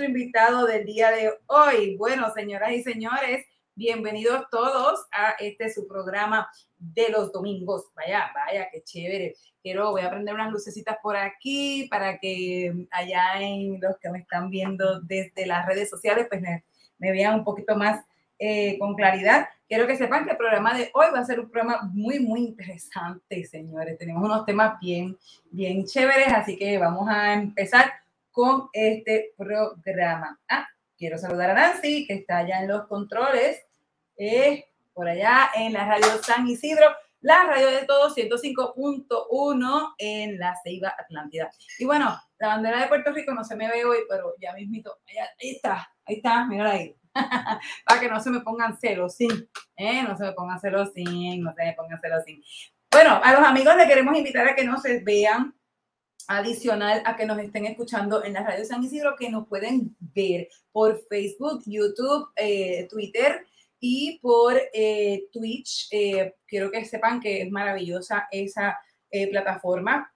nuestro invitado del día de hoy. Bueno, señoras y señores, bienvenidos todos a este su programa de los domingos. Vaya, vaya, qué chévere. Quiero, voy a prender unas lucecitas por aquí para que allá en los que me están viendo desde las redes sociales, pues me, me vean un poquito más eh, con claridad. Quiero que sepan que el programa de hoy va a ser un programa muy, muy interesante, señores. Tenemos unos temas bien, bien chéveres, así que vamos a empezar con este programa. Ah, quiero saludar a Nancy, que está allá en los controles, eh, por allá en la radio San Isidro, la radio de todos 105.1 en la Ceiba Atlántida. Y bueno, la bandera de Puerto Rico no se me ve hoy, pero ya mismito, ahí está, ahí está, mira ahí. Para que no se me pongan celos, sí, ¿eh? no se me pongan celos, sí, no se me pongan celos, sí. Bueno, a los amigos les queremos invitar a que nos vean adicional a que nos estén escuchando en la radio San Isidro, que nos pueden ver por Facebook, YouTube, eh, Twitter y por eh, Twitch. Eh, quiero que sepan que es maravillosa esa plataforma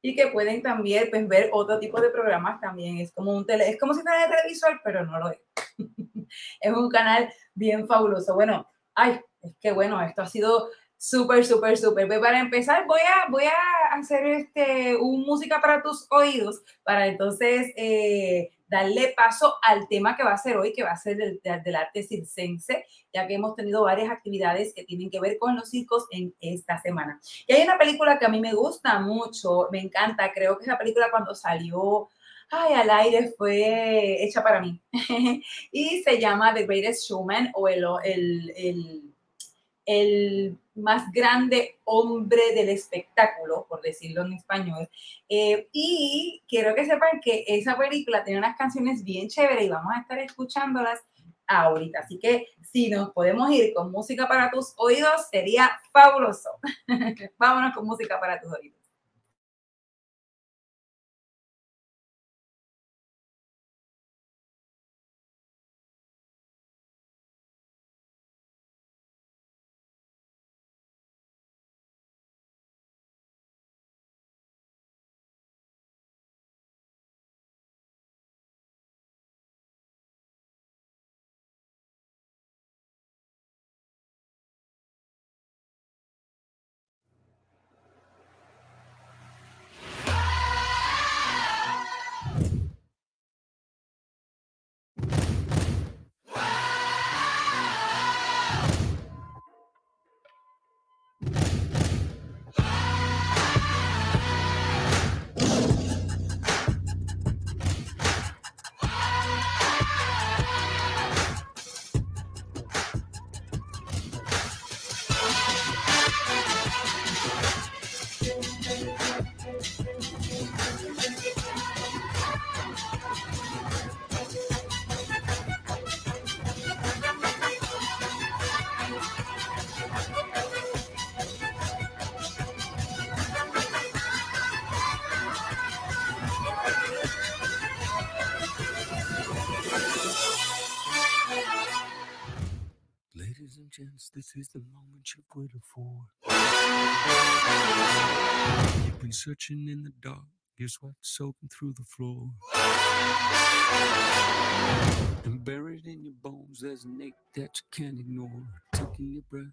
y que pueden también pues, ver otro tipo de programas también. Es como un tele, es como si fuera de televisor, pero no lo es. es un canal bien fabuloso. Bueno, ay, es que bueno, esto ha sido Súper, súper, súper. Pues para empezar, voy a, voy a hacer este, un música para tus oídos para entonces eh, darle paso al tema que va a ser hoy, que va a ser del, arte circense, ya que hemos tenido varias actividades que tienen que ver con los circos en esta semana. Y hay una película que a mí me gusta mucho, me encanta, creo que esa película cuando salió al aire fue hecha para mí. y se llama The Greatest Showman o el, el, el, el más grande hombre del espectáculo, por decirlo en español. Eh, y quiero que sepan que esa película tiene unas canciones bien chéveres y vamos a estar escuchándolas ahorita. Así que si nos podemos ir con música para tus oídos, sería fabuloso. Vámonos con música para tus oídos. Moment you've been searching in the dark, your sweat soaking through the floor. And buried in your bones, there's an ache that you can't ignore. Taking your breath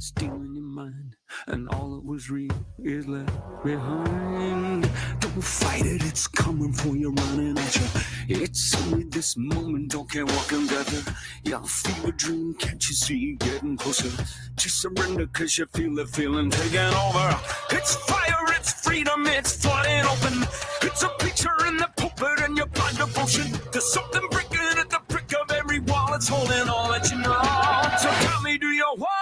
stealing your mind, and all that was real is left behind. Don't fight it, it's coming for you, running at you. It's only this moment, don't care what can gather. Y'all feel a dream, can't you see getting closer? Just surrender, cause you feel the feeling taking over. It's fire, it's freedom, it's flooding open. It's a picture in the pulpit and your blind devotion. There's something breaking at the brick of every wall, it's holding all that you know. So tell me, do you want?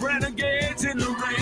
Renegades in the ring.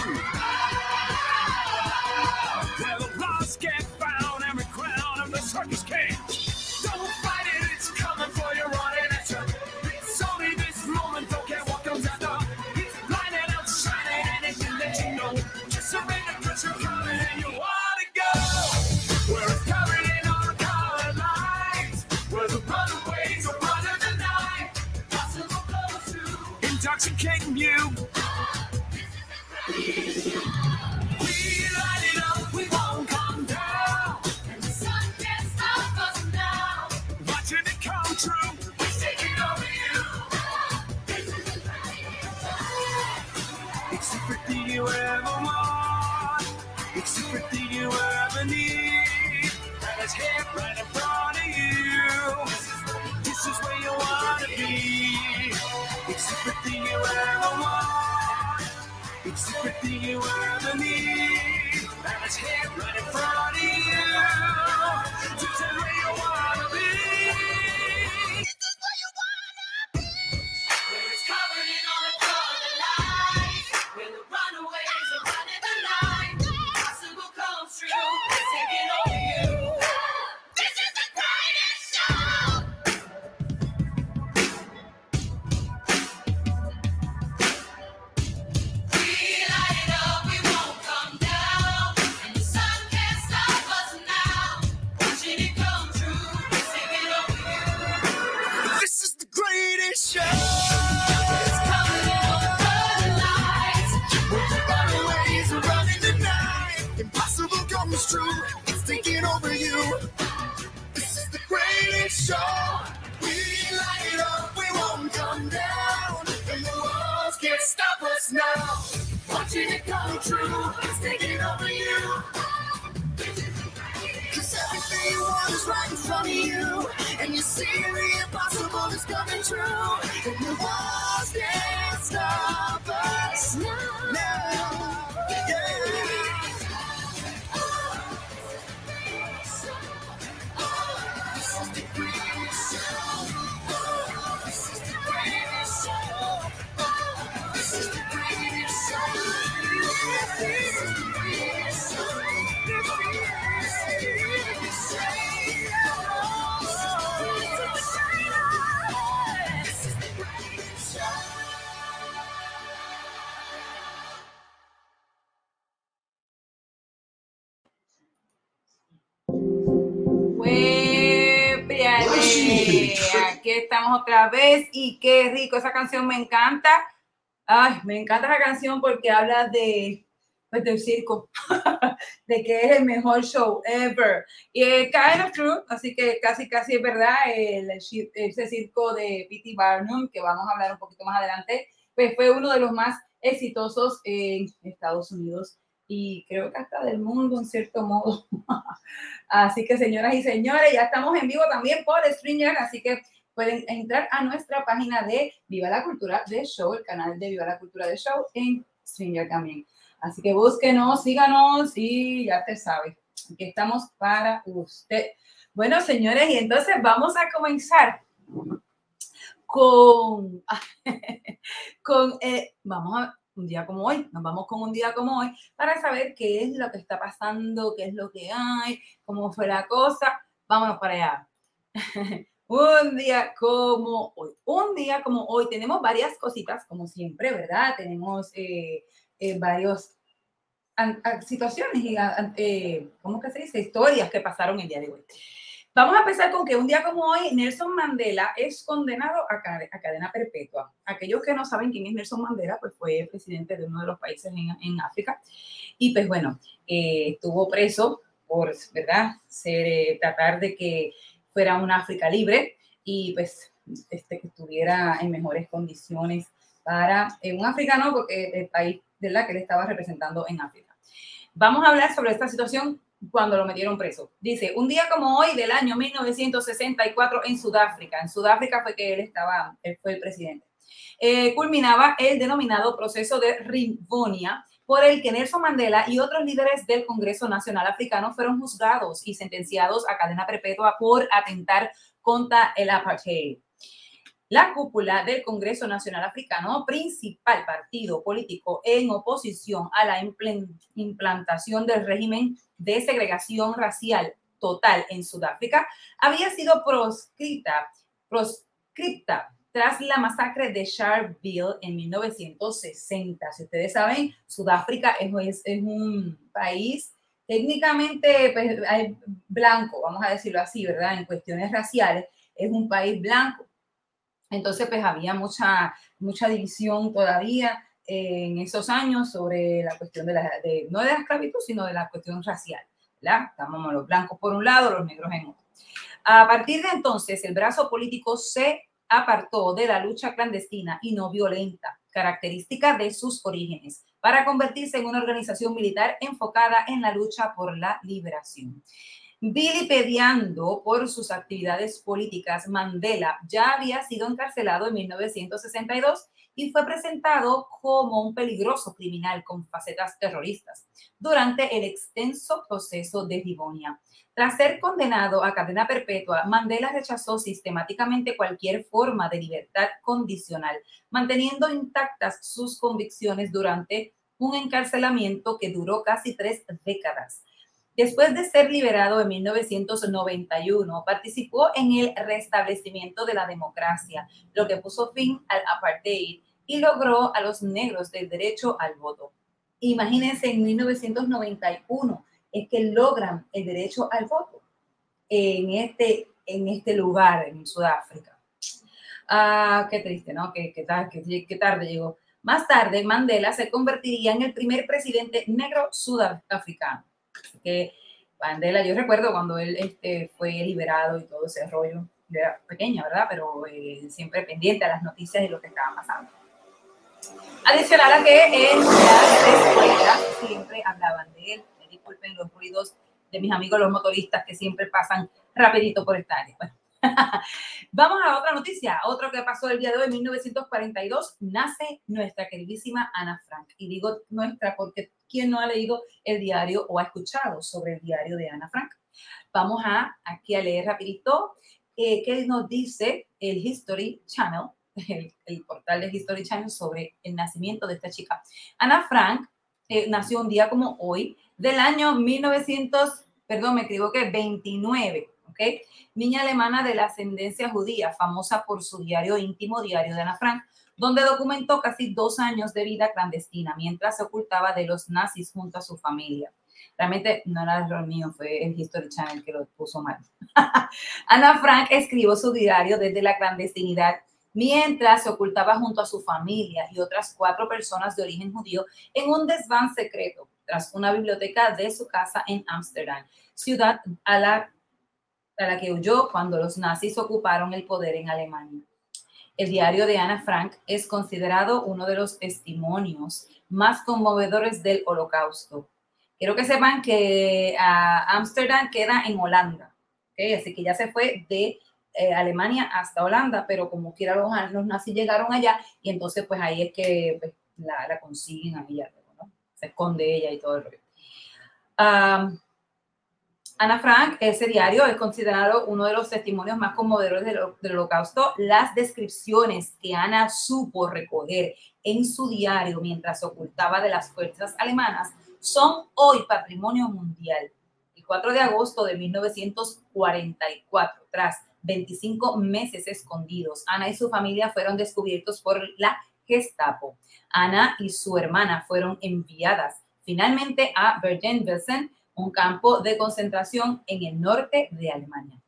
Otra vez y qué rico, esa canción me encanta. Ay, me encanta esa canción porque habla de pues, del circo, de que es el mejor show ever. Y es kind of true, así que casi casi es verdad, el, ese circo de P.T. Barnum, que vamos a hablar un poquito más adelante, pues fue uno de los más exitosos en Estados Unidos y creo que hasta del mundo en cierto modo. Así que señoras y señores, ya estamos en vivo también por Stringer, así que pueden entrar a nuestra página de Viva la Cultura de Show, el canal de Viva la Cultura de Show en Stringer también. Así que búsquenos, síganos y ya te sabe, aquí estamos para usted. Bueno, señores, y entonces vamos a comenzar con, con eh, vamos a un día como hoy, nos vamos con un día como hoy para saber qué es lo que está pasando, qué es lo que hay, cómo fue la cosa. Vámonos para allá. un día como hoy. Un día como hoy tenemos varias cositas, como siempre, ¿verdad? Tenemos eh, eh, varios an- situaciones y, eh, ¿cómo que se dice? Historias que pasaron el día de hoy. Vamos a empezar con que un día como hoy, Nelson Mandela es condenado a, cade- a cadena perpetua. Aquellos que no saben quién es Nelson Mandela, pues fue presidente de uno de los países en, en África. Y pues bueno, eh, estuvo preso por, ¿verdad? Ser, eh, tratar de que fuera una África libre y pues este, que estuviera en mejores condiciones para eh, un africano, porque el país, ¿verdad? Que él estaba representando en África. Vamos a hablar sobre esta situación cuando lo metieron preso. Dice, un día como hoy del año 1964 en Sudáfrica. En Sudáfrica fue que él estaba, él fue el presidente. Eh, culminaba el denominado proceso de Rivonia, por el que Nelson Mandela y otros líderes del Congreso Nacional Africano fueron juzgados y sentenciados a cadena perpetua por atentar contra el apartheid. La cúpula del Congreso Nacional Africano, principal partido político en oposición a la implantación del régimen de segregación racial total en Sudáfrica, había sido proscrita, proscripta tras la masacre de Sharpeville en 1960. Si ustedes saben, Sudáfrica es, es- un país técnicamente pues, blanco, vamos a decirlo así, ¿verdad? En cuestiones raciales, es un país blanco. Entonces, pues había mucha mucha división todavía en esos años sobre la cuestión de la, de, no de la esclavitud, sino de la cuestión racial. ¿verdad? Estamos los blancos por un lado, los negros en otro. A partir de entonces, el brazo político se apartó de la lucha clandestina y no violenta, característica de sus orígenes, para convertirse en una organización militar enfocada en la lucha por la liberación. Vilipediando por sus actividades políticas, Mandela ya había sido encarcelado en 1962 y fue presentado como un peligroso criminal con facetas terroristas durante el extenso proceso de Livonia. Tras ser condenado a cadena perpetua, Mandela rechazó sistemáticamente cualquier forma de libertad condicional, manteniendo intactas sus convicciones durante un encarcelamiento que duró casi tres décadas. Después de ser liberado en 1991, participó en el restablecimiento de la democracia, lo que puso fin al apartheid y logró a los negros del derecho al voto. Imagínense en 1991 es que logran el derecho al voto en este, en este lugar, en Sudáfrica. Ah, qué triste, ¿no? Qué, qué, qué, qué tarde llegó. Más tarde, Mandela se convertiría en el primer presidente negro sudafricano que Mandela, yo recuerdo cuando él este, fue liberado y todo ese rollo, era pequeña, ¿verdad? Pero eh, siempre pendiente a las noticias y lo que estaba pasando. Adicional a que en las escuelas siempre hablaban de él. Disculpen los ruidos de mis amigos los motoristas que siempre pasan rapidito por esta área. Bueno, Vamos a otra noticia, otro que pasó el día de hoy, en 1942, nace nuestra queridísima Ana Frank. Y digo nuestra porque ¿quién no ha leído el diario o ha escuchado sobre el diario de Ana Frank? Vamos a aquí a leer rapidito eh, qué nos dice el History Channel, el, el, portal de History Channel sobre el nacimiento de esta chica. Ana Frank eh, nació un día como hoy del año 1900, perdón, me equivoqué, 29 Niña alemana de la ascendencia judía, famosa por su diario íntimo, Diario de Ana Frank, donde documentó casi dos años de vida clandestina mientras se ocultaba de los nazis junto a su familia. Realmente no era el mío, fue el History Channel que lo puso mal. Ana Frank escribió su diario desde la clandestinidad mientras se ocultaba junto a su familia y otras cuatro personas de origen judío en un desván secreto tras una biblioteca de su casa en Ámsterdam, ciudad a la a la que huyó cuando los nazis ocuparon el poder en Alemania. El diario de Ana Frank es considerado uno de los testimonios más conmovedores del holocausto. Quiero que sepan que Ámsterdam uh, queda en Holanda, ¿okay? así que ya se fue de eh, Alemania hasta Holanda, pero como quiera los, los, nazis llegaron allá y entonces pues ahí es que pues, la, la, consiguen a ella. Se esconde ella y todo el rollo. Um, Ana Frank, ese diario es considerado uno de los testimonios más conmovedores del, holocausto. Las descripciones que Ana supo recoger en su diario mientras se ocultaba de las fuerzas alemanas son hoy patrimonio mundial. El 4 de agosto de 1944, tras 25 meses escondidos, Ana y su familia fueron descubiertos por la Gestapo. Ana y su hermana fueron enviadas finalmente a Bergen-Belsen, un campo de concentración en el norte de Alemania.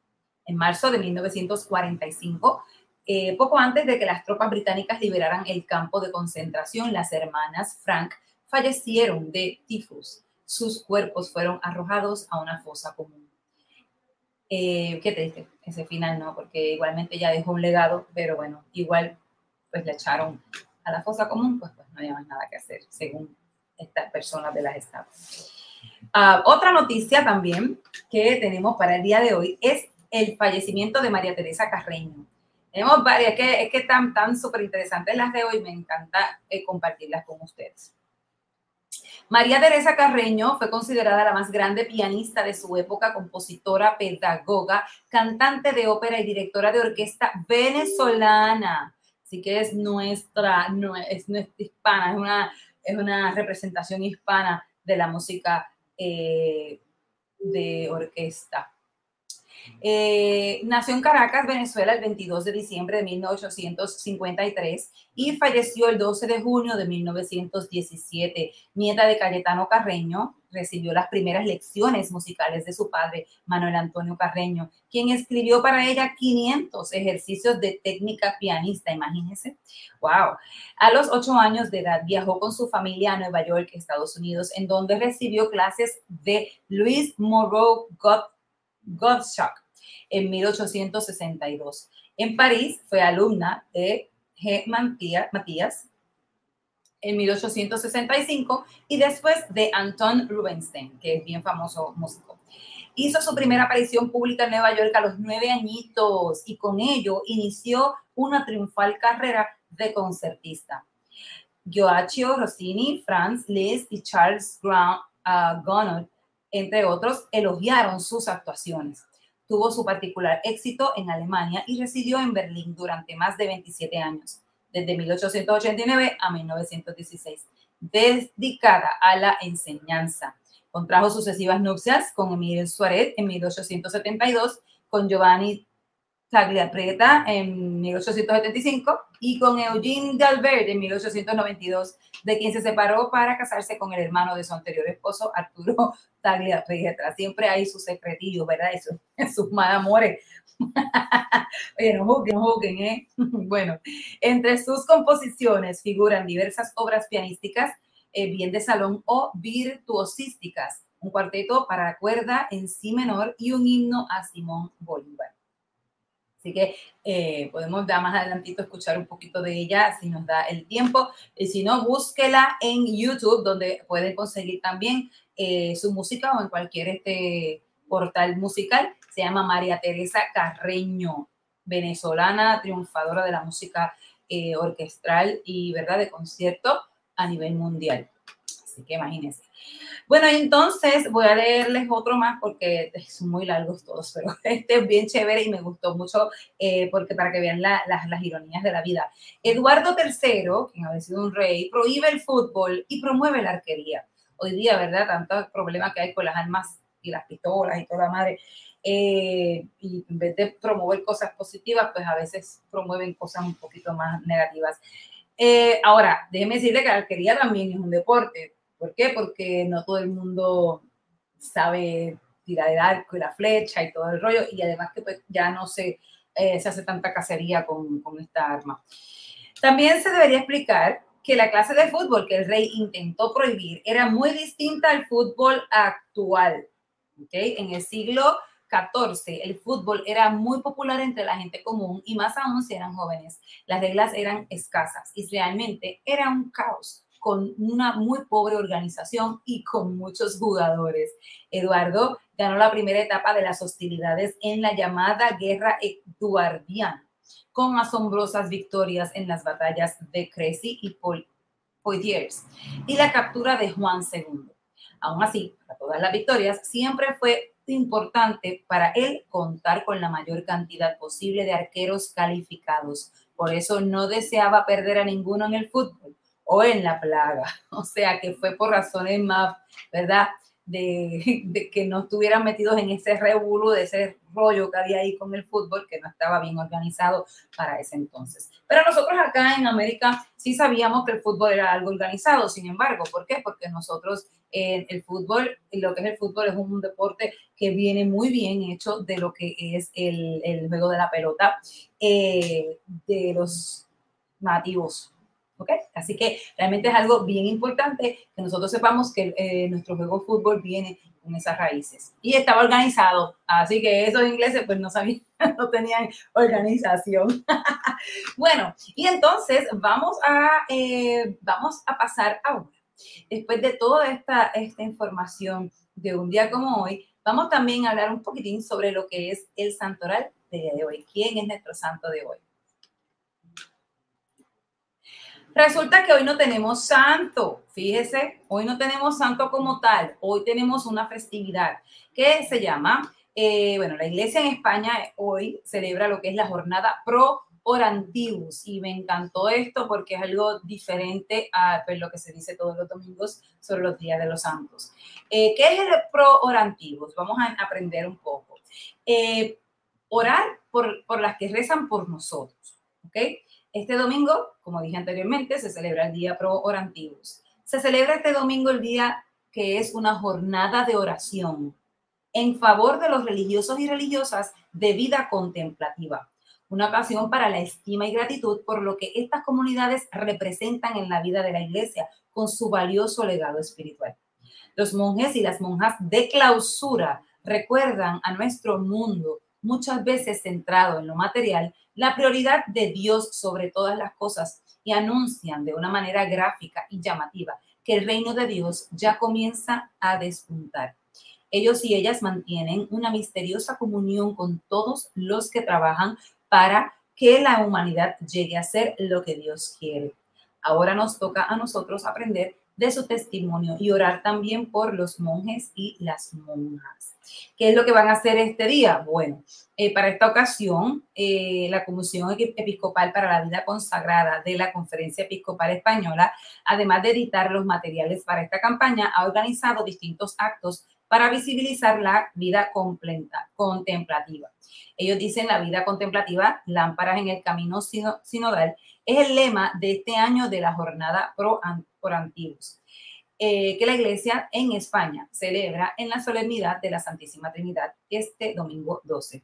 En marzo de 1945, eh, poco antes de que las tropas británicas liberaran el campo de concentración, las hermanas Frank fallecieron de tifus. Sus cuerpos fueron arrojados a una fosa común. Eh, qué triste ese final, ¿no? Porque igualmente ya dejó un legado, pero bueno, igual pues le echaron a la fosa común, pues, pues no había más nada que hacer, según estas personas de las estados. Uh, otra noticia también que tenemos para el día de hoy es el fallecimiento de María Teresa Carreño. Tenemos varias, que, es que están tan súper interesantes las de hoy, me encanta eh, compartirlas con ustedes. María Teresa Carreño fue considerada la más grande pianista de su época, compositora, pedagoga, cantante de ópera y directora de orquesta venezolana. Así que es nuestra, no, es nuestra hispana, es una, es una representación hispana de la música eh, de orquesta. Eh, nació en Caracas, Venezuela, el 22 de diciembre de 1853 y falleció el 12 de junio de 1917. Nieta de Cayetano Carreño, recibió las primeras lecciones musicales de su padre, Manuel Antonio Carreño, quien escribió para ella 500 ejercicios de técnica pianista, imagínense. ¡Wow! A los ocho años de edad viajó con su familia a Nueva York, Estados Unidos, en donde recibió clases de Louis Moreau Gottschalk en 1862. En París fue alumna de G. Matías en 1865 y después de Anton Rubinstein, que es bien famoso músico. Hizo su primera aparición pública en Nueva York a los nueve añitos y con ello inició una triunfal carrera de concertista. Gioacchio Rossini, Franz Liszt y Charles uh, Gounod, entre otros, elogiaron sus actuaciones. Tuvo su particular éxito en Alemania y residió en Berlín durante más de 27 años desde 1889 a 1916, dedicada a la enseñanza. Contrajo sucesivas nupcias con Emilio Suárez en 1872, con Giovanni Tagliapreta en 1875 y con Eugene Dalbert en 1892, de quien se separó para casarse con el hermano de su anterior esposo, Arturo Tagliapreta. Siempre hay sus secretillos, ¿verdad? Sus, sus mal amores Oye, no no ¿eh? Bueno, entre sus composiciones figuran diversas obras pianísticas, eh, bien de salón o virtuosísticas, un cuarteto para cuerda en si menor y un himno a Simón Bolívar. Así que eh, podemos ya más adelantito escuchar un poquito de ella si nos da el tiempo. Y si no, búsquela en YouTube, donde pueden conseguir también eh, su música o en cualquier este portal musical se llama María Teresa Carreño, venezolana, triunfadora de la música eh, orquestral y, ¿verdad?, de concierto a nivel mundial. Así que imagínense. Bueno, entonces voy a leerles otro más porque son muy largos todos, pero este es bien chévere y me gustó mucho eh, porque para que vean las, ironías de la vida. Eduardo III, quien ha sido un rey, prohíbe el fútbol y promueve la arquería. Hoy día, ¿verdad? Tantos problemas que hay con las armas y las pistolas y toda la madre. Eh, y en vez de promover cosas positivas, pues a veces promueven cosas un poquito más negativas. Eh, ahora, déjeme decirle que la arquería también es un deporte. ¿Por qué? Porque no todo el mundo sabe tirar el arco y la flecha y todo el rollo, y además que pues, ya no se, eh, se hace tanta cacería con, con esta arma. También se debería explicar que la clase de fútbol que el rey intentó prohibir era muy distinta al fútbol actual. ¿okay? En el siglo 14, el fútbol era muy popular entre la gente común y más aún si eran jóvenes. Las reglas eran escasas y realmente era un caos con una muy pobre organización y con muchos jugadores. Eduardo ganó la primera etapa de las hostilidades en la llamada Guerra Eduardiana, con asombrosas victorias en las batallas de Crecy y Poitiers y la captura de Juan II. Aún así, para todas las victorias, siempre fue importante para él contar con la mayor cantidad posible de arqueros calificados. Por eso no deseaba perder a ninguno en el fútbol o en la plaga. O sea que fue por razones más, ¿verdad? de, que no estuvieran metidos en ese revuelo, de ese rollo que había ahí con el fútbol, que no estaba bien organizado para ese entonces. Pero nosotros acá en América sí sabíamos que el fútbol era algo organizado, sin embargo, ¿por qué? Porque nosotros eh, el fútbol, lo que es el fútbol es un deporte que viene muy bien hecho de lo que es el, el juego de la pelota eh, de los nativos ¿ok? Así que realmente es algo bien importante que nosotros sepamos que eh, nuestro juego de fútbol viene con esas raíces. Y estaba organizado, así que esos ingleses pues no sabían, no tenían organización. bueno, y entonces vamos a, eh, vamos a pasar ahora. Después de toda esta, esta información de un día como hoy, vamos también a hablar un poquitín sobre lo que es el santoral de hoy. ¿Quién es nuestro santo de hoy? Resulta que hoy no tenemos santo, fíjese, hoy no tenemos santo como tal, hoy tenemos una festividad que se llama, eh, bueno, la iglesia en España hoy celebra lo que es la jornada pro orantibus y me encantó esto porque es algo diferente a pues, lo que se dice todos los domingos sobre los días de los santos. Eh, ¿Qué es el pro orantibus? Vamos a aprender un poco. Eh, orar por, por las que rezan por nosotros, ¿ok? Este domingo, como dije anteriormente, se celebra el Día Pro Orantibus. Se celebra este domingo el día que es una jornada de oración en favor de los religiosos y religiosas de vida contemplativa. Una ocasión para la estima y gratitud por lo que estas comunidades representan en la vida de la iglesia con su valioso legado espiritual. Los monjes y las monjas de clausura recuerdan a nuestro mundo muchas veces centrado en lo material, la prioridad de Dios sobre todas las cosas y anuncian de una manera gráfica y llamativa que el reino de Dios ya comienza a despuntar. Ellos y ellas mantienen una misteriosa comunión con todos los que trabajan para que la humanidad llegue a ser lo que Dios quiere. Ahora nos toca a nosotros aprender de su testimonio y orar también por los monjes y las monjas. ¿Qué es lo que van a hacer este día? Bueno, eh, para esta ocasión, eh, la Comisión Episcopal para la Vida Consagrada de la Conferencia Episcopal Española, además de editar los materiales para esta campaña, ha organizado distintos actos para visibilizar la vida completa, contemplativa. Ellos dicen la vida contemplativa, lámparas en el camino sinodal, es el lema de este año de la jornada pro, por antiguos, eh, que la iglesia en España celebra en la solemnidad de la Santísima Trinidad este domingo 12.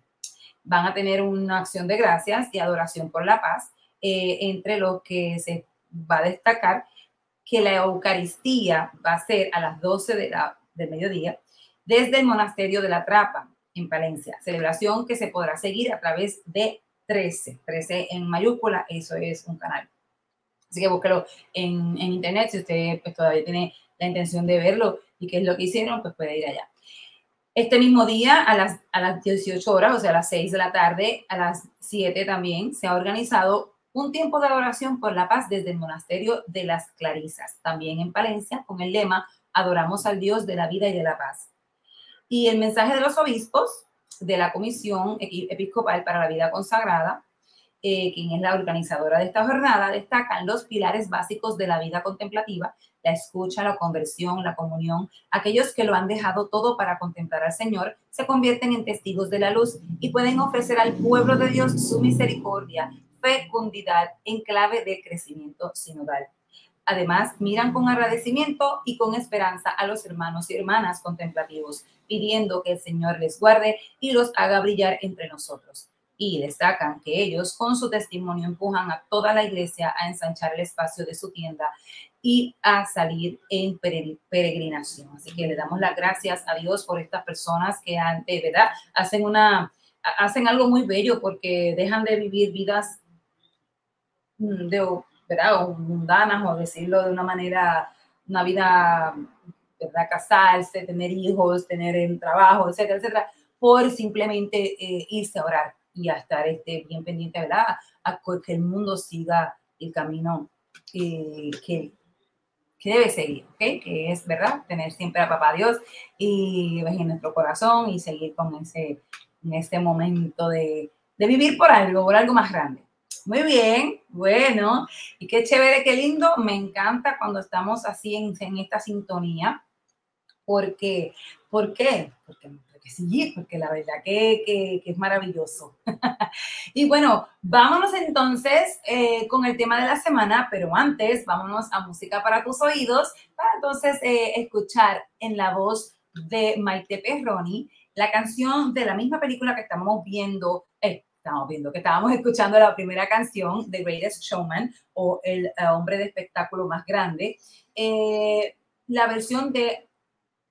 Van a tener una acción de gracias y adoración por la paz, eh, entre lo que se va a destacar que la Eucaristía va a ser a las 12 de la, del mediodía desde el monasterio de la Trapa en Palencia. Celebración que se podrá seguir a través de 13, 13 en mayúscula, eso es un canal. Así que búsquelo en, en internet si usted pues, todavía tiene la intención de verlo y qué es lo que hicieron, pues puede ir allá. Este mismo día, a las, a las 18 horas, o sea, a las 6 de la tarde, a las 7 también, se ha organizado un tiempo de adoración por la paz desde el monasterio de las Clarisas, también en Palencia, con el lema Adoramos al Dios de la vida y de la paz. Y el mensaje de los obispos de la Comisión Episcopal para la Vida Consagrada, eh, quien es la organizadora de esta jornada, destacan los pilares básicos de la vida contemplativa, la escucha, la conversión, la comunión. Aquellos que lo han dejado todo para contemplar al Señor se convierten en testigos de la luz y pueden ofrecer al pueblo de Dios su misericordia, fecundidad en clave de crecimiento sinodal. Además, miran con agradecimiento y con esperanza a los hermanos y hermanas contemplativos, pidiendo que el Señor les guarde y los haga brillar entre nosotros. Y destacan que ellos con su testimonio empujan a toda la iglesia a ensanchar el espacio de su tienda y a salir en peregrinación. Así que le damos las gracias a Dios por estas personas que de verdad hacen una hacen algo muy bello porque dejan de vivir vidas mm, de ¿verdad? O mundanas, o decirlo de una manera, una vida, ¿verdad? Casarse, tener hijos, tener un trabajo, etcétera, etcétera, por simplemente eh, irse a orar y a estar este, bien pendiente, ¿verdad? A que el mundo siga el camino eh, que, debe seguir, ¿ok? Que es, ¿verdad? Tener siempre a Papá Dios y en nuestro corazón y seguir con ese, en este momento de, de vivir por algo, por algo más grande. Muy bien, bueno, y qué chévere, qué lindo. Me encanta cuando estamos así en, en esta sintonía. Porque, ¿Por qué? Porque, sí, porque la verdad que, que, que es maravilloso. y bueno, vámonos entonces eh, con el tema de la semana, pero antes vámonos a música para tus oídos, para entonces eh, escuchar en la voz de Maite Perroni la canción de la misma película que estamos viendo, eh, estamos viendo, que estábamos escuchando la primera canción de Greatest Showman o El eh, hombre de espectáculo más grande. Eh, la versión de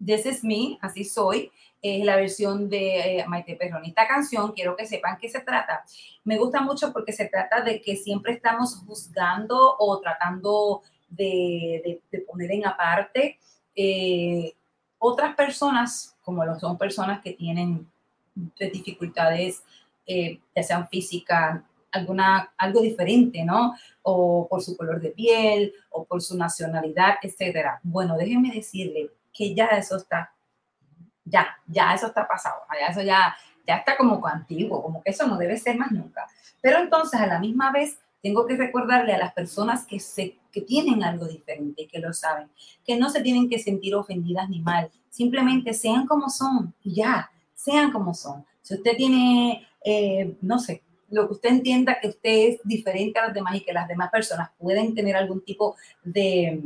This Is Me, Así Soy, es la versión de eh, Maite Perroni. Esta canción, quiero que sepan qué se trata. Me gusta mucho porque se trata de que siempre estamos juzgando o tratando de, de, poner en aparte otras personas, como lo son personas que tienen dificultades eh, ya sean físicas, alguna, algo diferente, ¿no? O por su color de piel, o por su nacionalidad, etcétera. Bueno, déjenme decirle que ya eso está, ya, ya eso está pasado, ya eso ya, ya está como antiguo, como que eso no debe ser más nunca. Pero entonces, a la misma vez, tengo que recordarle a las personas que, se, que tienen algo diferente, que lo saben, que no se tienen que sentir ofendidas ni mal, simplemente sean como son y ya, sean como son Si usted tiene, eh, no sé, lo que usted entienda que usted es diferente a los demás y que las demás personas pueden tener algún tipo de,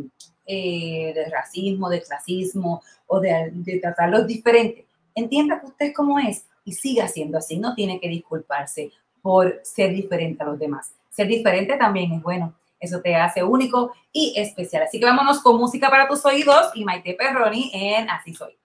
eh, racismo, de clasismo o de, de tratarlos diferente, entienda que usted es como es y siga siendo así. No tiene que disculparse por ser diferente a los demás. Ser diferente también es bueno. Eso te hace único y especial. Así que vámonos con música para tus oídos y Maite Perroni en Así Soy.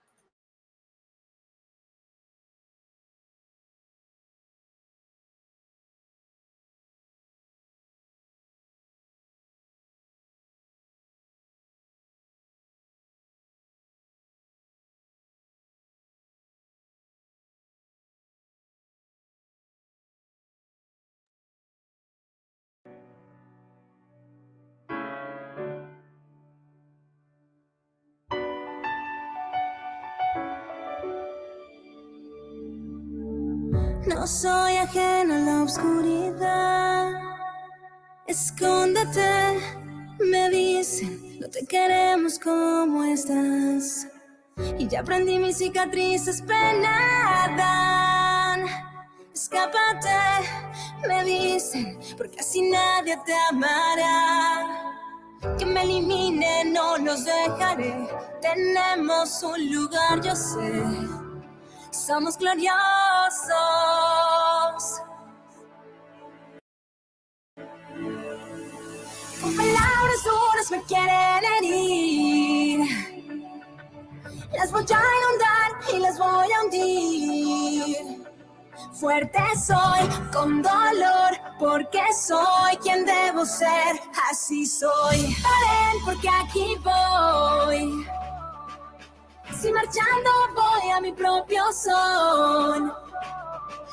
Soy ajena a la oscuridad. Escóndete, me dicen, no te queremos como estás. Y ya aprendí mis cicatrices penadan. Escápate, me dicen, porque así nadie te amará. Que me elimine, no los dejaré. Tenemos un lugar, yo sé somos gloriosos. Con palabras duras me quieren herir. Las voy a inundar y las voy a hundir. Fuerte soy con dolor porque soy quien debo ser. Así soy. Paren porque aquí voy. Si marchando voy a mi propio son.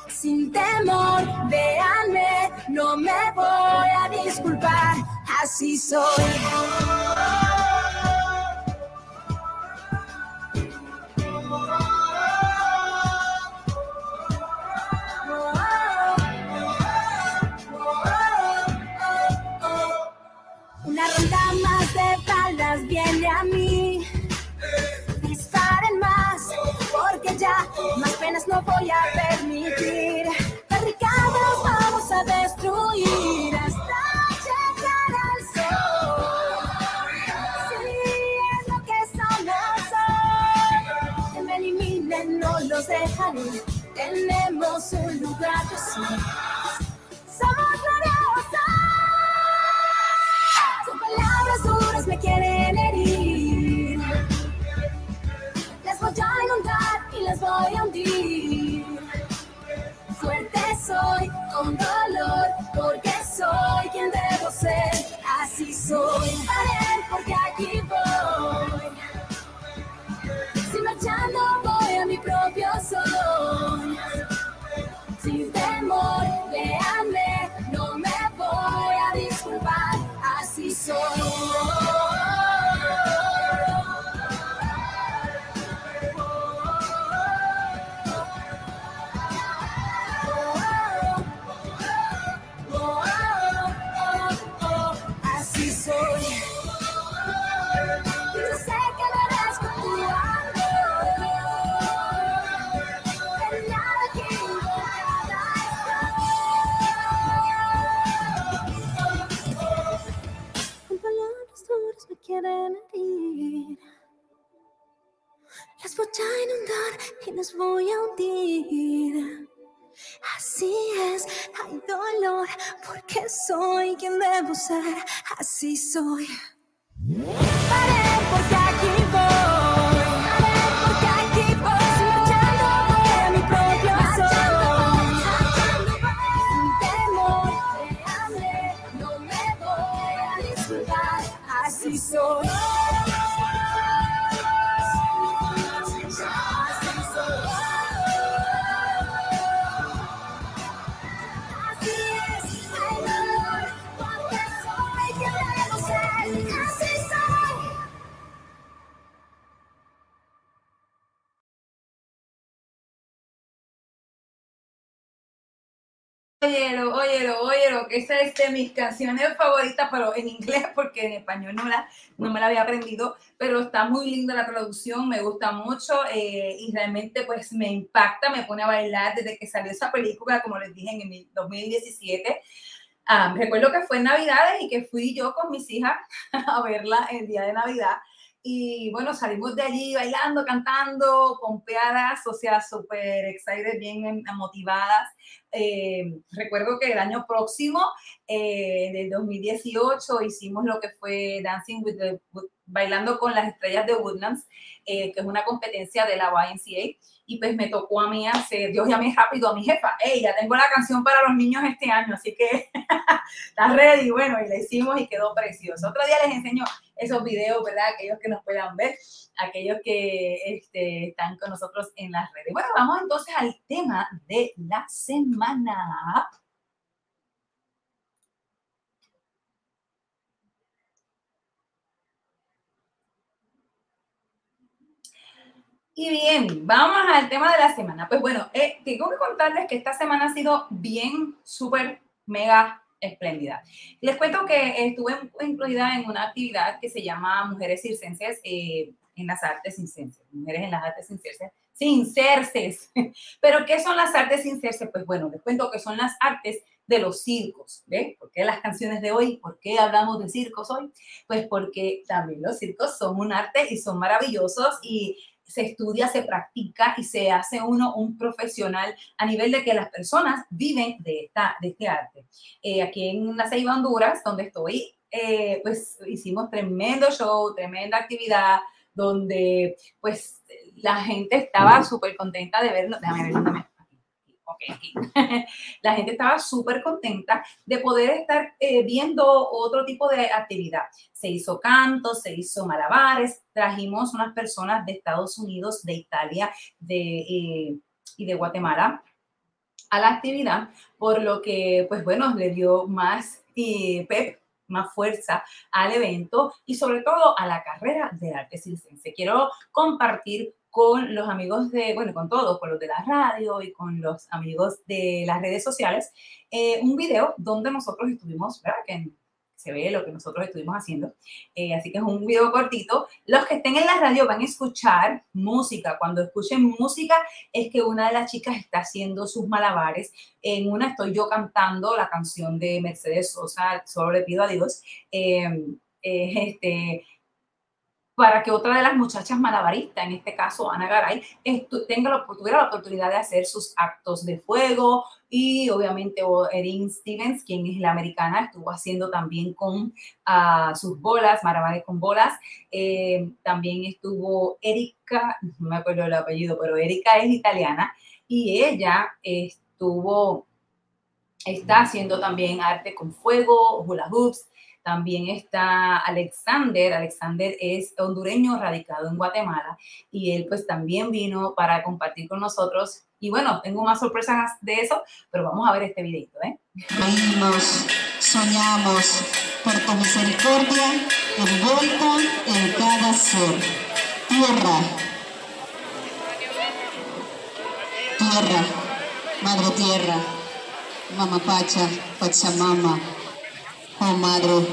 Sin temor, véanme, no me voy a disculpar, así soy. Ya más penas no voy a permitir. Barricadas vamos a destruir hasta llegar al sol. Sí, es lo que somos hoy. Que me eliminen, no los dejaré. Tenemos un lugar que sí. Somos gloriosos. Son palabras duras, me quieren herir. Voy a hundir. Fuerte soy con dolor porque soy quien debo ser. Así soy. Paren porque aquí voy. Si marchando voy a mi propio son. Ser. Así soy. Aquí Óyelo, óyelo, óyelo, que esa es de mis canciones favoritas, pero en inglés, porque en español no, la, no me la había aprendido, pero está muy linda la traducción, me gusta mucho eh, y realmente pues me impacta, me pone a bailar desde que salió esa película, como les dije, en el 2017. Ah, recuerdo que fue en Navidades y que fui yo con mis hijas a verla el día de Navidad. Y bueno, salimos de allí bailando, cantando, pompeadas, o sea, súper excited, bien em, motivadas. Eh, recuerdo que el año próximo, eh, del 2018, hicimos lo que fue Dancing with the, Bailando con las Estrellas de Woodlands, eh, que es una competencia de la YMCA y pues me tocó a mí hacer, Dios llamé rápido a mi jefa, hey, ya tengo la canción para los niños este año, así que está ready, bueno, y la hicimos y quedó precioso. Otro día les enseño esos videos, ¿verdad? Aquellos que nos puedan ver, aquellos que este, están con nosotros en las redes. Bueno, vamos entonces al tema de la semana. Y bien, vamos al tema de la semana. Pues bueno, eh, tengo que contarles que esta semana ha sido bien, súper, mega espléndida. Les cuento que estuve incluida en una actividad que se llama Mujeres Circenses eh, en las Artes Circenses. Mujeres en las Artes Circenses. Circenses. Pero, ¿qué son las artes circenses? Pues bueno, les cuento que son las artes de los circos. ¿Ven? ¿Por qué las canciones de hoy? ¿Por qué hablamos de circos hoy? Pues porque también los circos son un arte y son maravillosos y se estudia, se practica y se hace uno un profesional a nivel de que las personas viven de, esta, de este arte. Eh, aquí en la Ceiba, Honduras, donde estoy, eh, pues hicimos tremendo show, tremenda actividad, donde pues la gente estaba súper contenta de verlo. Déjame ver, déjame la gente estaba súper contenta de poder estar eh, viendo otro tipo de actividad. Se hizo canto, se hizo malabares, trajimos unas personas de Estados Unidos, de Italia de, eh, y de Guatemala a la actividad, por lo que, pues bueno, le dio más eh, pep más fuerza al evento y sobre todo a la carrera del arte circense. Quiero compartir con los amigos de, bueno, con todos, con los de la radio y con los amigos de las redes sociales, eh, un video donde nosotros estuvimos, ¿verdad? Que se ve lo que nosotros estuvimos haciendo. Eh, así que es un video cortito. Los que estén en la radio van a escuchar música. Cuando escuchen música es que una de las chicas está haciendo sus malabares. En una estoy yo cantando la canción de Mercedes Sosa, Solo le pido a Dios. Eh, este, para que otra de las muchachas malabaristas, en este caso Ana Garay, tenga tuviera la oportunidad de hacer sus actos de fuego y obviamente Erin Stevens, quien es la americana, estuvo haciendo también con ah, sus bolas, malabares con bolas. Eh, también estuvo Erika, no me acuerdo el apellido, pero Erika es italiana y ella estuvo, está haciendo también arte con fuego, hula hoops, también está Alexander. Alexander es hondureño radicado en Guatemala y él pues también vino para compartir con nosotros. Y bueno, tengo más sorpresas de eso, pero vamos a ver este videito, ¿eh? Reímos, soñamos por tu misericordia envuelta en cada ser. Tierra, tierra, madre tierra, mamapacha, pachamama. Oh madre,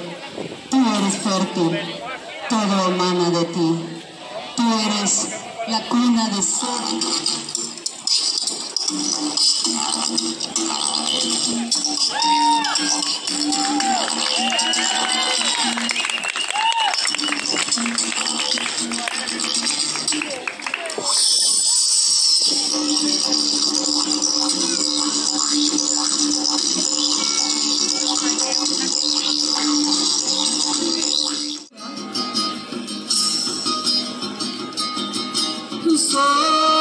tú eres fértil, todo emana de ti. Tú eres la cuna de sol. Solo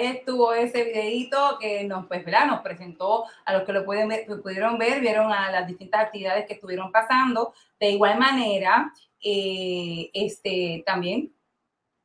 estuvo ese videito que nos, pues, ¿verdad? nos presentó a los que lo pueden ver, pudieron ver, vieron a las distintas actividades que estuvieron pasando. De igual manera, eh, este, también,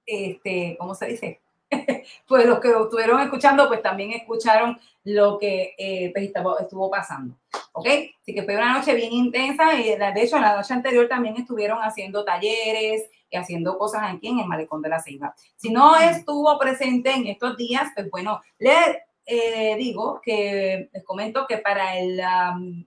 este, ¿cómo se dice? pues los que lo estuvieron escuchando, pues también escucharon lo que eh, pues, estuvo pasando. ¿Ok? Así que fue una noche bien intensa y de hecho en la noche anterior también estuvieron haciendo talleres y haciendo cosas aquí en el Malecón de la Ceiba. Si no estuvo presente en estos días, pues bueno, le eh, digo que les comento que para el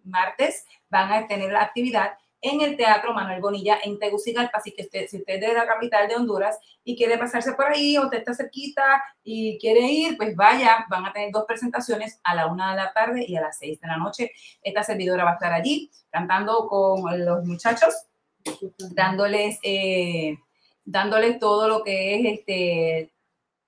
martes van a tener la actividad en el Teatro Manuel Bonilla en Tegucigalpa, así que usted, si usted es de la capital de Honduras y quiere pasarse por ahí o usted está cerquita y quiere ir, pues vaya, van a tener dos presentaciones a la una de la tarde y a las seis de la noche. Esta servidora va a estar allí cantando con los muchachos, dándoles, eh, dándoles todo lo que es este,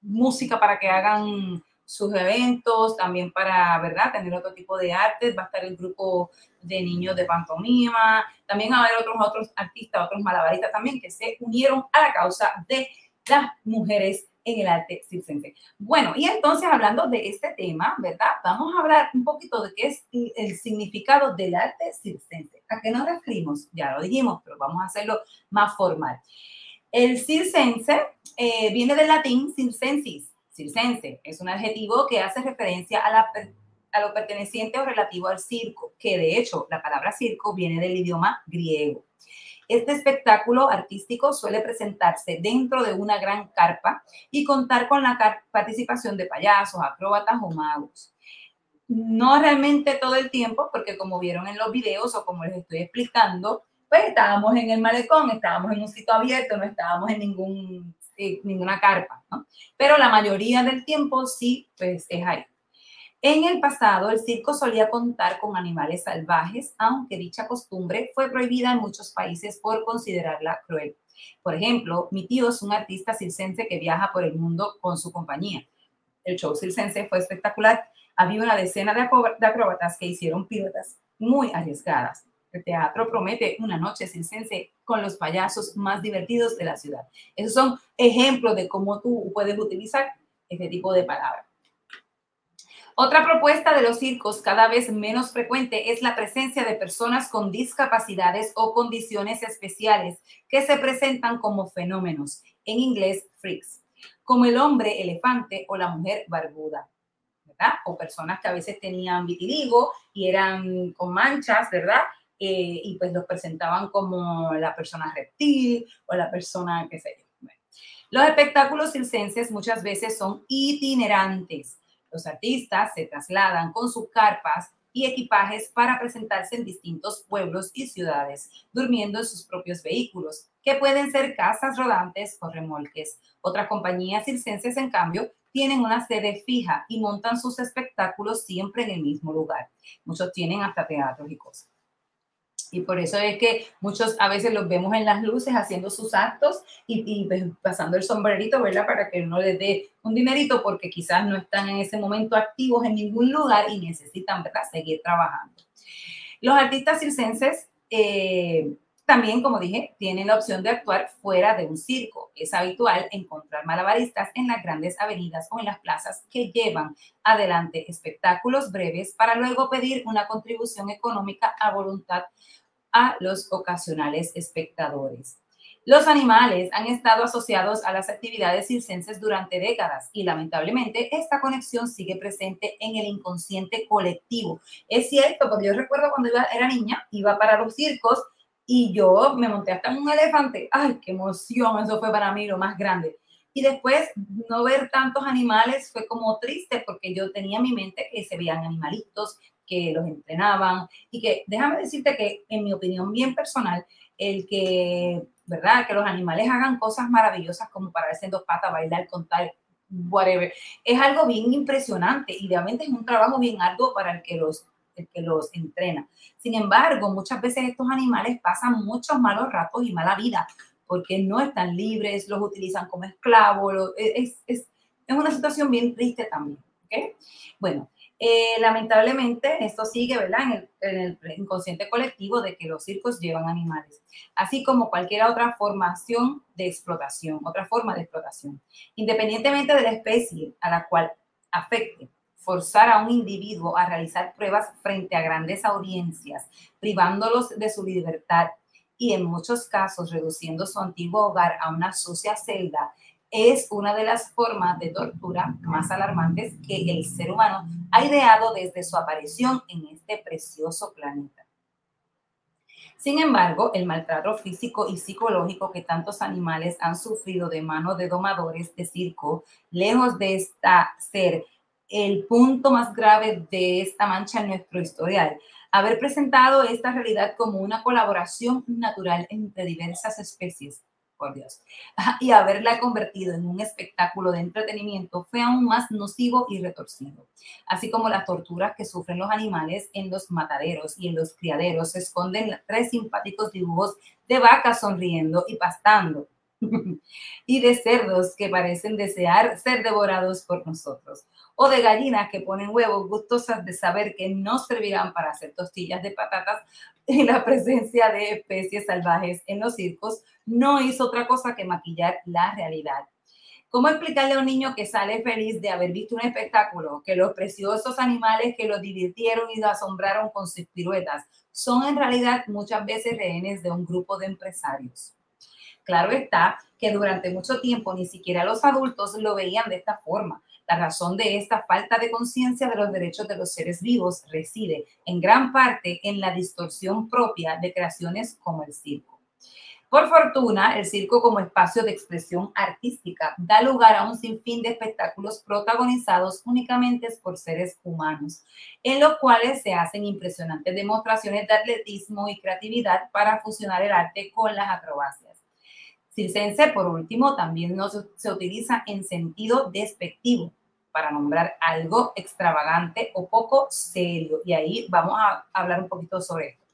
música para que hagan sus eventos, también para, ¿verdad?, tener otro tipo de artes. Va a estar el grupo de niños de pantomima. También va a haber otros, otros artistas, otros malabaristas también que se unieron a la causa de las mujeres en el arte circense. Bueno, y entonces hablando de este tema, ¿verdad? Vamos a hablar un poquito de qué es el significado del arte circense. ¿A qué nos referimos? Ya lo dijimos, pero vamos a hacerlo más formal. El circense eh, viene del latín circensis. Circense es un adjetivo que hace referencia a, la, a lo perteneciente o relativo al circo, que de hecho la palabra circo viene del idioma griego. Este espectáculo artístico suele presentarse dentro de una gran carpa y contar con la participación de payasos, acróbatas o magos. No realmente todo el tiempo, porque como vieron en los videos o como les estoy explicando, pues estábamos en el malecón, estábamos en un sitio abierto, no estábamos en ningún, eh, ninguna carpa, ¿no? Pero la mayoría del tiempo sí, pues es ahí. En el pasado, el circo solía contar con animales salvajes, aunque dicha costumbre fue prohibida en muchos países por considerarla cruel. Por ejemplo, mi tío es un artista circense que viaja por el mundo con su compañía. El show circense fue espectacular. Había una decena de acróbatas que hicieron piruetas muy arriesgadas. El teatro promete una noche circense con los payasos más divertidos de la ciudad. Esos son ejemplos de cómo tú puedes utilizar este tipo de palabras. Otra propuesta de los circos cada vez menos frecuente es la presencia de personas con discapacidades o condiciones especiales que se presentan como fenómenos, en inglés freaks, como el hombre elefante o la mujer barbuda, ¿verdad? O personas que a veces tenían vitiligo y eran con manchas, ¿verdad? Eh, y pues los presentaban como la persona reptil o la persona, qué sé yo. Bueno. Los espectáculos circenses muchas veces son itinerantes. Los artistas se trasladan con sus carpas y equipajes para presentarse en distintos pueblos y ciudades, durmiendo en sus propios vehículos, que pueden ser casas rodantes o remolques. Otras compañías circenses, en cambio, tienen una sede fija y montan sus espectáculos siempre en el mismo lugar. Muchos tienen hasta teatros y cosas. Y por eso es que muchos a veces los vemos en las luces haciendo sus actos y, pues, pasando el sombrerito, ¿verdad? Para que no les dé un dinerito porque quizás no están en ese momento activos en ningún lugar y necesitan, ¿verdad? Seguir trabajando. Los artistas circenses eh, también, como dije, tienen la opción de actuar fuera de un circo. Es habitual encontrar malabaristas en las grandes avenidas o en las plazas que llevan adelante espectáculos breves para luego pedir una contribución económica a voluntad a los ocasionales espectadores. Los animales han estado asociados a las actividades circenses durante décadas y lamentablemente esta conexión sigue presente en el inconsciente colectivo. Es cierto, porque yo recuerdo cuando era niña, iba para los circos y yo me monté hasta un elefante. ¡Ay, qué emoción! Eso fue para mí lo más grande. Y después no ver tantos animales fue como triste porque yo tenía en mi mente que se veían animalitos, que los entrenaban y que déjame decirte que en mi opinión bien personal, el que, ¿verdad? Que los animales hagan cosas maravillosas como pararse en dos patas, bailar, contar, whatever, es algo bien impresionante y realmente es un trabajo bien arduo para el que los el que los entrena. Sin embargo, muchas veces estos animales pasan muchos malos ratos y mala vida porque no están libres, los utilizan como esclavos, es, es, es una situación bien triste también. ¿ok? Bueno, Eh, lamentablemente, esto sigue, ¿verdad? En el, en el inconsciente colectivo de que los circos llevan animales, así como cualquier otra formación de explotación, otra forma de explotación, independientemente de la especie a la cual afecte. Forzar a un individuo a realizar pruebas frente a grandes audiencias, privándolos de su libertad y en muchos casos reduciendo su antiguo hogar a una sucia celda, es una de las formas de tortura más alarmantes que el ser humano ha ideado desde su aparición en este precioso planeta. Sin embargo, el maltrato físico y psicológico que tantos animales han sufrido de manos de domadores de circo, lejos de esta ser el punto más grave de esta mancha en nuestro historial, haber presentado esta realidad como una colaboración natural entre diversas especies, Dios, y haberla convertido en un espectáculo de entretenimiento fue aún más nocivo y retorcido. Así como las torturas que sufren los animales en los mataderos y en los criaderos se esconden tres simpáticos dibujos de vacas sonriendo y pastando. Y de cerdos que parecen desear ser devorados por nosotros, o de gallinas que ponen huevos gustosas de saber que no servirán para hacer tostillas de patatas, y la presencia de especies salvajes en los circos no hizo otra cosa que maquillar la realidad. ¿Cómo explicarle a un niño que sale feliz de haber visto un espectáculo, que los preciosos animales que lo divirtieron y lo asombraron con sus piruetas son en realidad muchas veces rehenes de un grupo de empresarios? Claro está que durante mucho tiempo ni siquiera los adultos lo veían de esta forma. La razón de esta falta de conciencia de los derechos de los seres vivos reside en gran parte en la distorsión propia de creaciones como el circo. Por fortuna, el circo como espacio de expresión artística da lugar a un sinfín de espectáculos protagonizados únicamente por seres humanos, en los cuales se hacen impresionantes demostraciones de atletismo y creatividad para fusionar el arte con las acrobacias. Circense, por último, también no se, utiliza en sentido despectivo para nombrar algo extravagante o poco serio. Y ahí vamos a hablar un poquito sobre esto.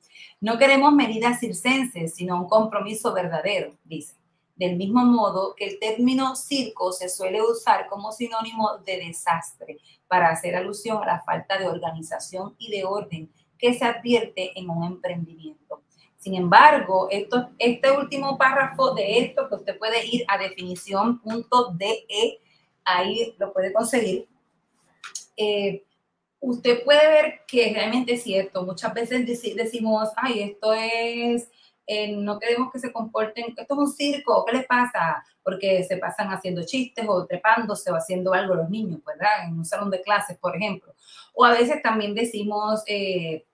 No queremos medidas circenses, sino un compromiso verdadero, dice. Del mismo modo que el término circo se suele usar como sinónimo de desastre para hacer alusión a la falta de organización y de orden que se advierte en un emprendimiento. Sin embargo, esto, este último párrafo de esto, que usted puede ir a definición.de, ahí lo puede conseguir. Eh, usted puede ver que realmente es cierto. Muchas veces deci- decimos, ay, esto es, eh, no queremos que se comporten, esto es un circo, ¿qué les pasa? Porque se pasan haciendo chistes o trepándose o haciendo algo los niños, ¿verdad? En un salón de clases, por ejemplo. O a veces también decimos, eh,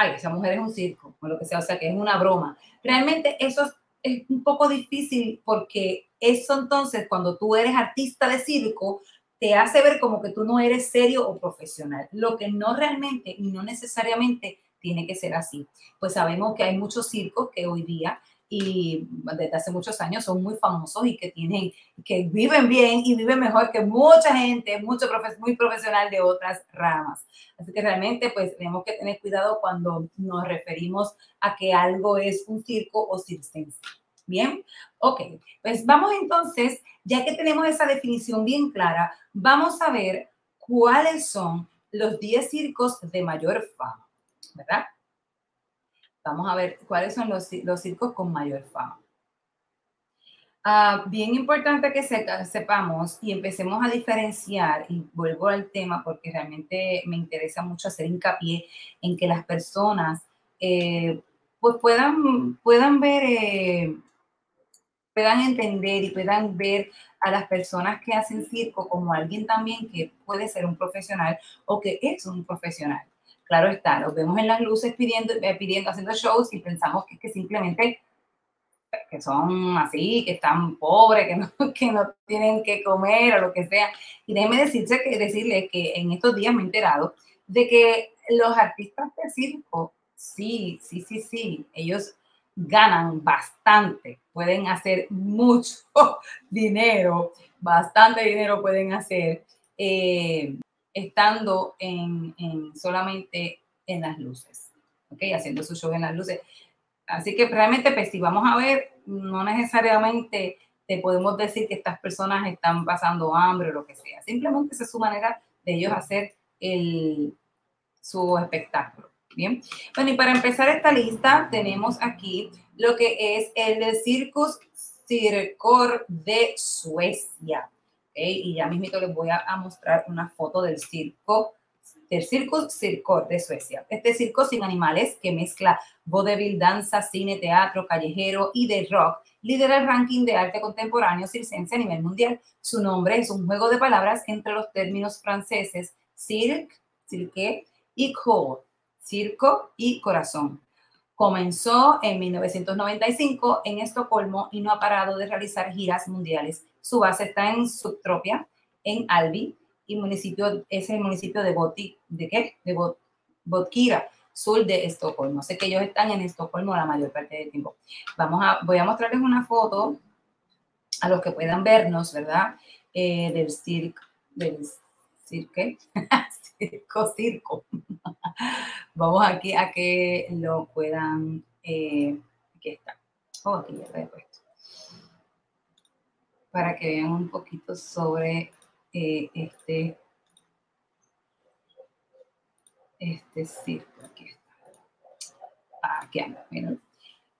ay, esa mujer es un circo, o lo que sea, o sea, que es una broma. Realmente eso es, un poco difícil porque eso entonces, cuando tú eres artista de circo, te hace ver como que tú no eres serio o profesional, lo que no realmente y no necesariamente tiene que ser así. Pues sabemos que hay muchos circos que hoy día y desde hace muchos años son muy famosos y que tienen, que viven bien y viven mejor que mucha gente, mucho profe- muy profesional de otras ramas. Así que realmente pues tenemos que tener cuidado cuando nos referimos a que algo es un circo o circense. Bien, ok, pues vamos entonces, ya que tenemos esa definición bien clara, vamos a ver cuáles son los 10 circos de mayor fama, ¿verdad? Vamos a ver cuáles son los, los circos con mayor fama. Ah, bien importante que sepamos y empecemos a diferenciar, y vuelvo al tema porque realmente me interesa mucho hacer hincapié en que las personas eh, pues puedan, puedan ver, eh, puedan entender y puedan ver a las personas que hacen circo como alguien también que puede ser un profesional o que es un profesional. Claro está, los vemos en las luces pidiendo, eh, pidiendo haciendo shows y pensamos que, que simplemente que son así, que están pobres, que no, que no tienen que comer o lo que sea. Y déjeme decirse que, decirle que en estos días me he enterado de que los artistas de circo, sí, sí, sí, sí, ellos ganan bastante, pueden hacer mucho dinero, bastante dinero pueden hacer eh, estando en, en solamente en las luces, ¿ok? Haciendo su show en las luces. Así que realmente, pues si vamos a ver, no necesariamente te podemos decir que estas personas están pasando hambre o lo que sea. Simplemente esa es su manera de ellos hacer el, su espectáculo. Bien. Bueno, y para empezar esta lista, tenemos aquí lo que es el Circus Circor de Suecia. Y ya mismito les voy a, mostrar una foto del circo, del Circus Circor de Suecia. Este circo sin animales que mezcla vodevil, danza, cine, teatro, callejero y de rock, lidera el ranking de arte contemporáneo circense a nivel mundial. Su nombre es un juego de palabras entre los términos franceses cirque, cirque y corps, circo y corazón. Comenzó en 1995 en Estocolmo y no ha parado de realizar giras mundiales. Su base está en Subtropia, en Albi, y municipio, es el municipio de Boti, ¿de qué? De Bot, Botkira, sur de Estocolmo. Sé que ellos están en Estocolmo la mayor parte del tiempo. Vamos a, voy a mostrarles una foto a los que puedan vernos, ¿verdad? Eh, del circo, del cirque, circo, circo. Vamos aquí a que lo puedan, eh, aquí está. Oh, aquí ya lo he puesto. Para que vean un poquito sobre eh, este, este circo. Aquí está. Aquí anda, miren.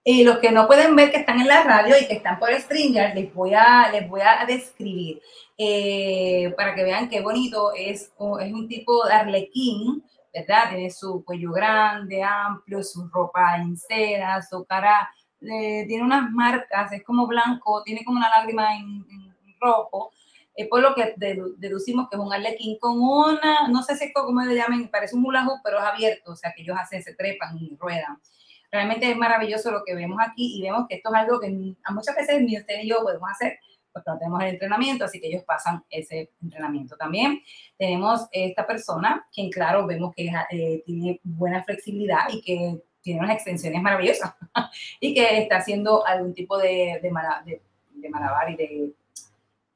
Y los que no pueden ver que están en la radio y que están por StreamYard, les voy a, les voy a describir eh, para que vean qué bonito es, o- es un tipo de arlequín, ¿verdad? Tiene su cuello grande, amplio, su ropa en seda, su cara, eh, tiene unas marcas, es como blanco, tiene como una lágrima en, en rojo, eh, por lo que dedu- deducimos que es un arlequín con una, no sé si es como le llamen, parece un hula hoop, pero es abierto, o sea que ellos hacen, se trepan y ruedan. Realmente es maravilloso lo que vemos aquí y vemos que esto es algo que muchas veces ni usted ni yo podemos hacer porque no tenemos el entrenamiento, así que ellos pasan ese entrenamiento también. Tenemos esta persona, quien claro, vemos que eh, tiene buena flexibilidad y que tiene unas extensiones maravillosas y que está haciendo algún tipo de, de, mala- de- de malabar y de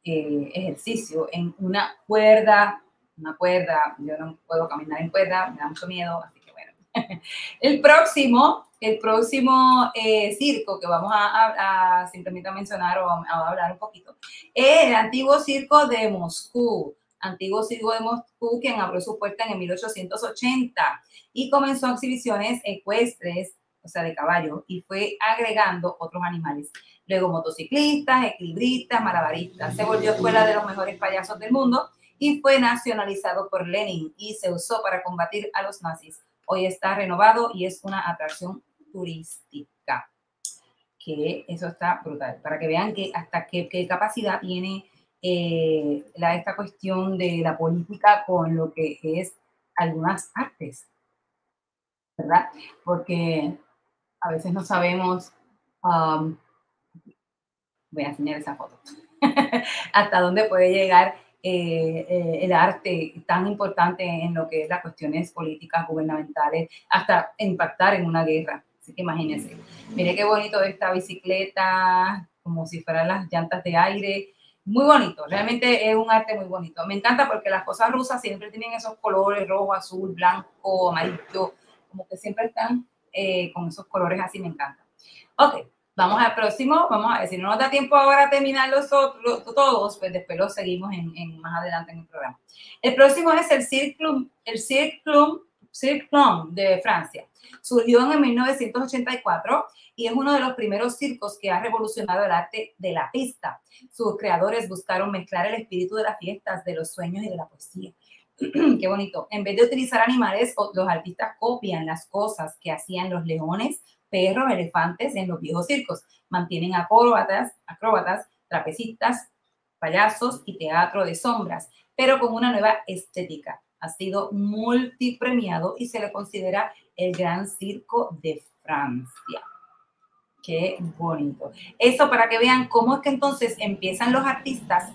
eh, ejercicio en una cuerda, una cuerda, yo no puedo caminar en cuerda, me da mucho miedo, así que bueno. El próximo, el próximo eh, circo que vamos a, mencionar o a, hablar un poquito, es el antiguo circo de Moscú. Antiguo circo de Moscú, quien abrió su puerta en el 1880 y comenzó exhibiciones ecuestres, o sea, de caballo, y fue agregando otros animales. Luego motociclistas, equilibristas, malabaristas. Se volvió escuela de los mejores payasos del mundo y fue nacionalizado por Lenin y se usó para combatir a los nazis. Hoy está renovado y es una atracción turística. Que eso está brutal. Para que vean que hasta qué, capacidad tiene eh, la, esta cuestión de la política con lo que es algunas artes. ¿Verdad? Porque a veces no sabemos. um, voy a enseñar esa foto. hasta dónde puede llegar eh, eh, el arte tan importante en lo que es las cuestiones políticas gubernamentales, hasta impactar en una guerra. Así que imagínense. Mire qué bonito esta bicicleta, como si fueran las llantas de aire. Muy bonito, realmente es un arte muy bonito. Me encanta porque las cosas rusas siempre tienen esos colores rojo, azul, blanco, amarillo, como que siempre están eh, con esos colores así, me encanta. Ok, Vamos al próximo, vamos a ver, si no nos da tiempo ahora a terminar los otros, todos, pues después los seguimos en, más adelante en el programa. El próximo es el Cirque Club, el Cirque Club, Cirque de Francia. Surgió en 1984 y es uno de los primeros circos que ha revolucionado el arte de la pista. Sus creadores buscaron mezclar el espíritu de las fiestas, de los sueños y de la poesía. Qué bonito. En vez de utilizar animales, los artistas copian las cosas que hacían los leones, perros, elefantes en los viejos circos. Mantienen acróbatas, acróbatas, trapecistas, payasos y teatro de sombras, pero con una nueva estética. Ha sido multipremiado y se le considera el gran circo de Francia. Qué bonito. Eso para que vean cómo es que entonces empiezan los artistas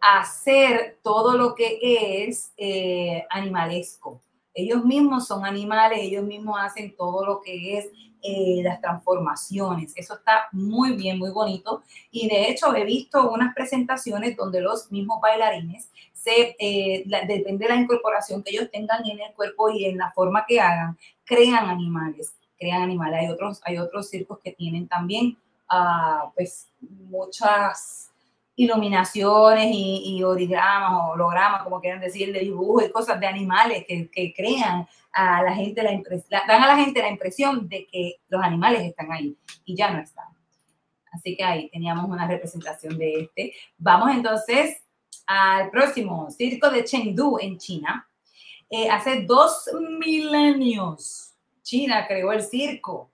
a hacer todo lo que es eh, animalesco. Ellos mismos son animales, ellos mismos hacen todo lo que es eh, las transformaciones. Eso está muy bien, muy bonito. Y de hecho he visto unas presentaciones donde los mismos bailarines, se, eh, la- depende de la incorporación que ellos tengan en el cuerpo y en la forma que hagan, crean animales, crean animales. Hay otros, hay otros circos que tienen también ah, pues muchas iluminaciones y, y origramas hologramas, como quieran decir, de dibujos y cosas de animales que, que crean a la gente la impres- la- dan a la gente la impresión de que los animales están ahí y ya no están. Así que ahí teníamos una representación de este. Vamos entonces al próximo, Circo de Chengdu en China. Eh, hace dos milenios, China creó el circo.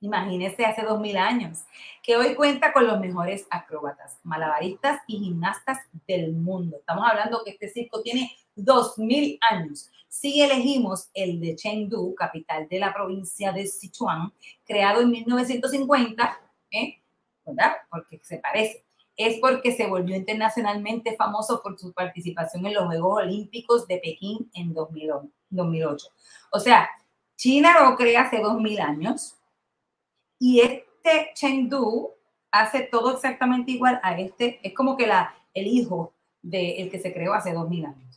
Imagínense hace dos mil años, que hoy cuenta con los mejores acróbatas, malabaristas y gimnastas del mundo. Estamos hablando que este circo tiene dos mil años. Si elegimos el de Chengdu, capital de la provincia de Sichuan, creado en 1950, ¿eh? ¿verdad? Porque se parece. Es porque se volvió internacionalmente famoso por su participación en los Juegos Olímpicos de Pekín en 2008. 2008. O sea, China lo crea hace 2000 años y este Chengdu hace todo exactamente igual a este. Es como que la, el hijo del que se creó hace 2000 años.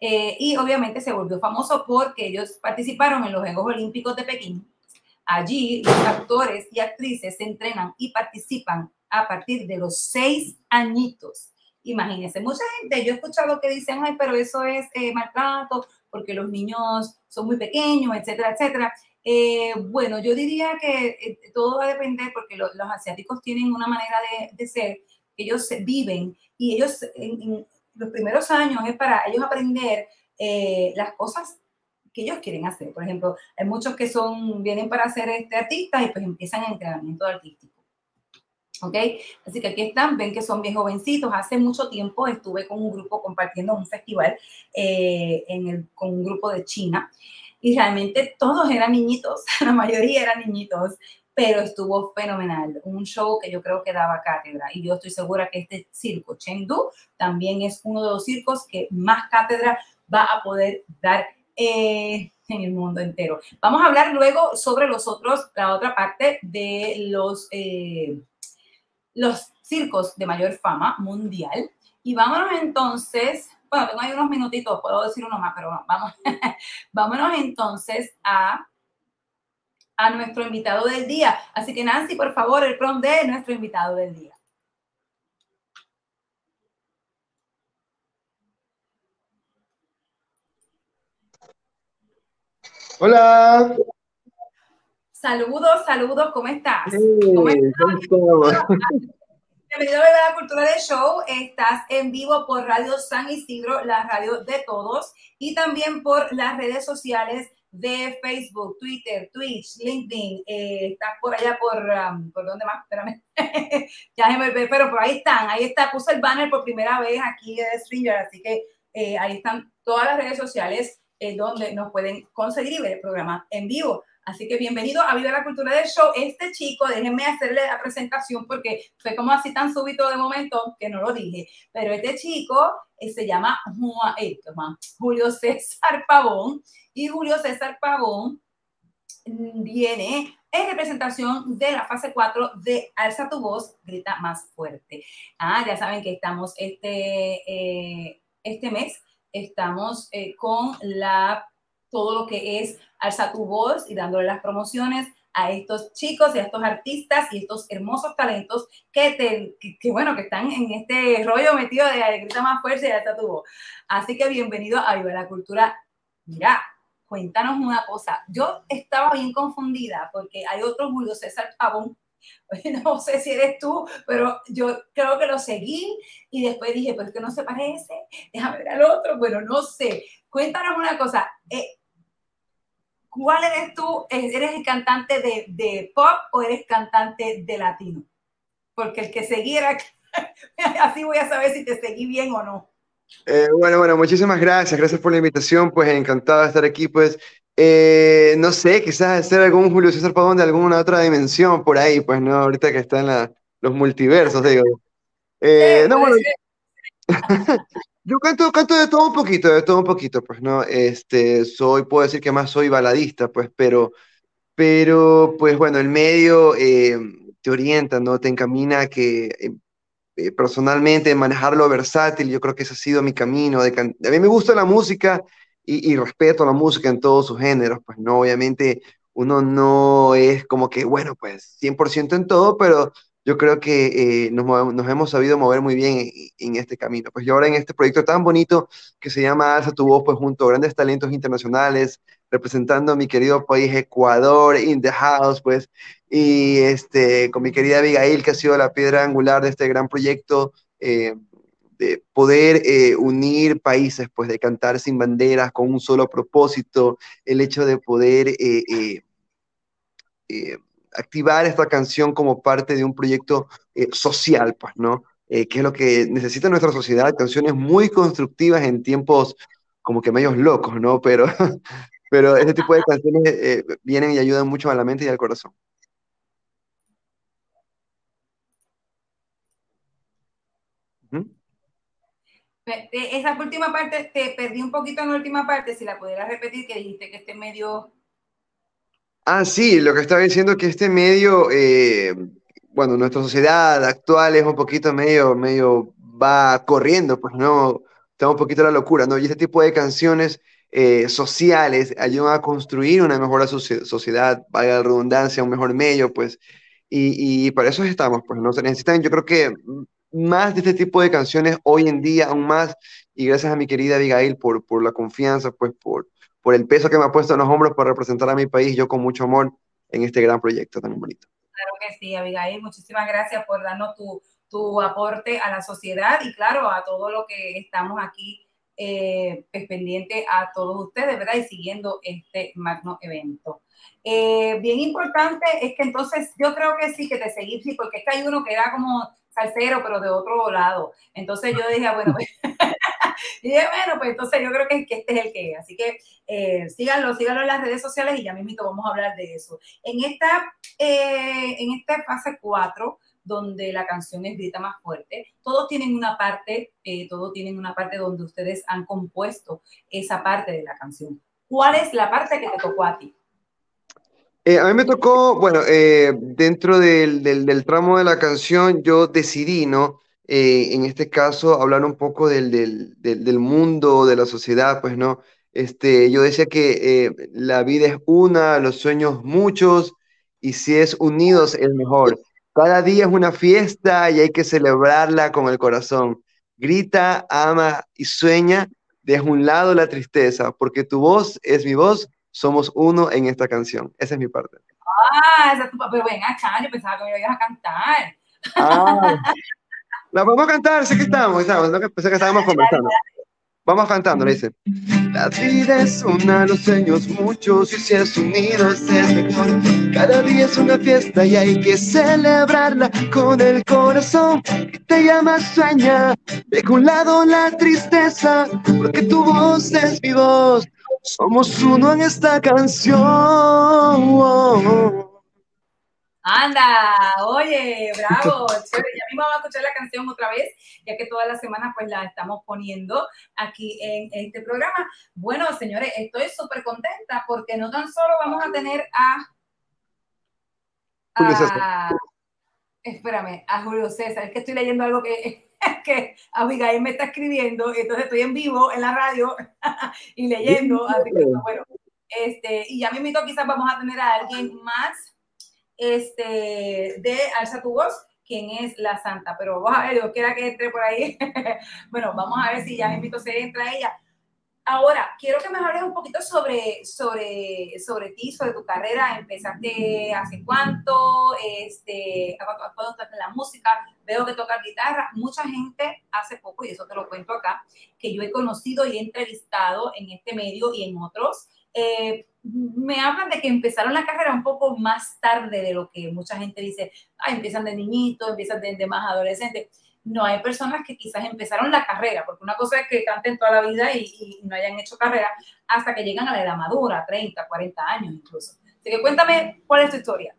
Eh, y obviamente se volvió famoso porque ellos participaron en los Juegos Olímpicos de Pekín. Allí los actores y actrices se entrenan y participan a partir de los seis añitos. Imagínense, mucha gente, yo he escuchado que dicen, ay, pero eso es eh, maltrato porque los niños son muy pequeños, etcétera, etcétera. Eh, bueno, yo diría que eh, todo va a depender porque lo- los asiáticos tienen una manera de, de ser, ellos viven y ellos en, en los primeros años es para ellos aprender eh, las cosas que ellos quieren hacer. Por ejemplo, hay muchos que son, vienen para ser este, artistas y pues empiezan el entrenamiento artístico. ¿Ok? Así que aquí están, ven que son bien jovencitos. Hace mucho tiempo estuve con un grupo compartiendo un festival eh, en el, con un grupo de China y realmente todos eran niñitos, la mayoría eran niñitos, pero estuvo fenomenal. Un show que yo creo que daba cátedra y yo estoy segura que este circo Chengdu también es uno de los circos que más cátedra va a poder dar eh, en el mundo entero. Vamos a hablar luego sobre los otros, la otra parte de los, eh, los circos de mayor fama mundial. Y vámonos entonces, bueno, tengo ahí unos minutitos, puedo decir uno más, pero vamos, vámonos entonces a, a nuestro invitado del día. Así que Nancy, por favor, el prom de nuestro invitado del día. Hola. Saludos, saludos, ¿cómo estás? Hey, ¿Cómo estás? ¿cómo estamos? Bienvenido a la Cultura del Show. Estás en vivo por Radio San Isidro, la radio de todos, y también por las redes sociales de Facebook, Twitter, Twitch, LinkedIn. Eh, estás por allá por, um, ¿por dónde más? Espérame. ya se me ve, pero por ahí están. Ahí está. Puse el banner por primera vez aquí de Stringer, así que eh, ahí están todas las redes sociales eh, donde nos pueden conseguir y ver el programa en vivo. Así que bienvenido a Viva la Cultura del Show. Este chico, déjenme hacerle la presentación porque fue como así tan súbito de momento que no lo dije. Pero este chico eh, se llama Juan- eh, Julio César Pavón y Julio César Pavón mm, viene en representación de la fase 4 de Alza tu voz, grita más fuerte. Ah, ya saben que estamos este, eh, este mes, estamos eh, con la todo lo que es alza tu voz y dándole las promociones a estos chicos y a estos artistas y estos hermosos talentos que, te, que, bueno, que están en este rollo metido de grita más fuerte y alza tu voz. Así que bienvenido a Viva la Cultura. Mira, cuéntanos una cosa. Yo estaba bien confundida porque hay otro Julio César Pavón. No sé si eres tú, pero yo creo que lo seguí y después dije, pero es que no se parece, déjame ver al otro, bueno, no sé. Cuéntanos una cosa, eh, ¿cuál eres tú? ¿Eres el cantante de, de, pop o eres cantante de latino? Porque el que seguiera, así voy a saber si te seguí bien o no. Eh, bueno, bueno, muchísimas gracias, gracias por la invitación, pues encantado de estar aquí, pues eh, no sé, quizás hacer algún Julio César Pavón de alguna otra dimensión por ahí, pues no, ahorita que está en la, los multiversos, digo. Eh, Sí, no, bueno, yo canto, canto de todo un poquito, de todo un poquito, pues no, este, soy, puedo decir que más soy baladista, pues, pero, pero, pues bueno, el medio eh, te orienta, ¿no? Te encamina a que eh, personalmente manejarlo versátil, yo creo que ese ha sido mi camino. De can- a mí me gusta la música y, y respeto la música en todos sus géneros, pues no, obviamente uno no es como que, bueno, pues 100% en todo, pero yo creo que eh, nos, hemos sabido mover muy bien en, en este camino. Pues yo ahora en este proyecto tan bonito que se llama Alza tu voz, pues junto a grandes talentos internacionales, representando a mi querido país Ecuador, in the house, pues, y este, con mi querida Abigail, que ha sido la piedra angular de este gran proyecto, eh, de poder eh, unir países, pues, de cantar sin banderas, con un solo propósito, el hecho de poder... eh, eh, eh, activar esta canción como parte de un proyecto eh, social, pues, ¿no? Que es lo que necesita nuestra sociedad, canciones muy constructivas en tiempos como que medios locos, ¿no? Pero, pero este tipo de canciones vienen y ayudan mucho a la mente y al corazón. Esa última parte, te perdí un poquito en la última parte, si la pudieras repetir, que dijiste que este medio... Ah, sí, lo que estaba diciendo que este medio, eh, bueno, nuestra sociedad actual es un poquito medio, medio va corriendo, pues no, está un poquito la locura, ¿no? Y este tipo de canciones eh, sociales ayudan a construir una mejor socie- sociedad, valga la redundancia, un mejor medio, pues, y, y para eso estamos, pues, ¿no? Se necesitan, yo creo que más de este tipo de canciones hoy en día, aún más, y gracias a mi querida Abigail por, por la confianza, pues, por por el peso que me ha puesto en los hombros para representar a mi país, yo con mucho amor en este gran proyecto tan bonito. Claro que sí, Abigail, muchísimas gracias por darnos tu, tu aporte a la sociedad y claro, a todo lo que estamos aquí eh, pues, pendiente a todos ustedes, ¿verdad? Y siguiendo este magno evento. Eh, bien importante es que entonces yo creo que sí, que te seguí, sí, porque es que hay uno que era como salsero, pero de otro lado. Entonces yo dije, bueno, pues, y dije, bueno, pues entonces yo creo que, que este es el que es. Así que eh, síganlo, síganlo en las redes sociales y ya mismito vamos a hablar de eso. En esta, eh, en esta fase 4, donde la canción es grita más fuerte, todos tienen una parte, eh, todos tienen una parte donde ustedes han compuesto esa parte de la canción. ¿Cuál es la parte que te tocó a ti? Eh, a mí me tocó, bueno, eh, dentro del, tramo de la canción, yo decidí, ¿no? Eh, en este caso, hablar un poco del, del, mundo, de la sociedad, pues, ¿no? Este, yo decía que la vida es una, los sueños muchos, y si es unidos es mejor. Cada día es una fiesta y hay que celebrarla con el corazón. Grita, ama y sueña, deja un lado la tristeza, porque tu voz es mi voz, somos uno en esta canción. Esa es mi parte. Ah, esa es tu pero ven acá, yo pensaba que me lo ibas a cantar. Ah, la vamos a cantar, sé que estamos, estamos, no que pensé que estábamos conversando. Vamos cantando, le dice. La vida es una, los sueños muchos, y si es unidos es mejor. Cada día es una fiesta y hay que celebrarla con el corazón que te llama sueña. Deja un lado la tristeza, porque tu voz es mi voz. Somos uno en esta canción. Anda, oye, bravo, chévere. Ya mismo vamos a escuchar la canción otra vez, ya que todas las semanas pues la estamos poniendo aquí en este programa. Bueno, señores, estoy súper contenta porque no tan solo vamos a tener a, a espérame, a Julio César, es que estoy leyendo algo que, que Abigail me está escribiendo, entonces estoy en vivo en la radio y leyendo, así que bueno, este, y ya mismo quizás vamos a tener a alguien más este, de Alza tu voz, quien es la santa. Pero vamos a ver, Dios quiera que entre por ahí. bueno, vamos a ver si ya invito se entra ella. Ahora, quiero que me hables un poquito sobre, sobre, sobre ti, sobre tu carrera. ¿Empezaste hace cuánto? Este, ¿a cuánto- cuándo tocaste la música? Veo que tocas guitarra. Mucha gente hace poco, y eso te lo cuento acá, que yo he conocido y entrevistado en este medio y en otros, eh, me hablan de que empezaron la carrera un poco más tarde de lo que mucha gente dice, ah, empiezan de niñitos, empiezan de, de más adolescentes. No, hay personas que quizás empezaron la carrera, porque una cosa es que canten toda la vida y, no hayan hecho carrera hasta que llegan a la edad madura, 30, 40 años incluso. Así que cuéntame cuál es tu historia.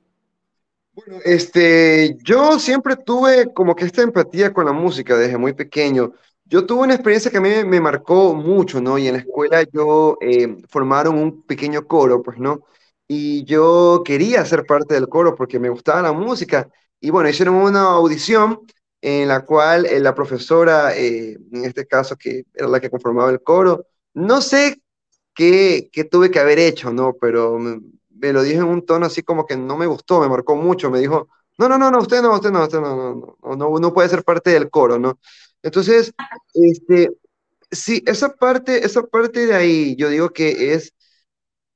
Bueno, este, yo siempre tuve como que esta empatía con la música desde muy pequeño. Yo tuve una experiencia que a mí me, me marcó mucho, ¿no? Y en la escuela yo eh, formaron un pequeño coro, pues, ¿no? Y yo quería ser parte del coro porque me gustaba la música. Y bueno, hicieron una audición en la cual eh, la profesora, eh, en este caso que era la que conformaba el coro, no sé qué, qué tuve que haber hecho, ¿no? Pero me, me lo dijo en un tono así como que no me gustó, me marcó mucho, me dijo, No, no, no, no, usted no, usted no, usted no, no, no, no, no, puede ser parte del coro, ¿no? Entonces, este, sí, esa parte, esa parte de ahí, yo digo que es,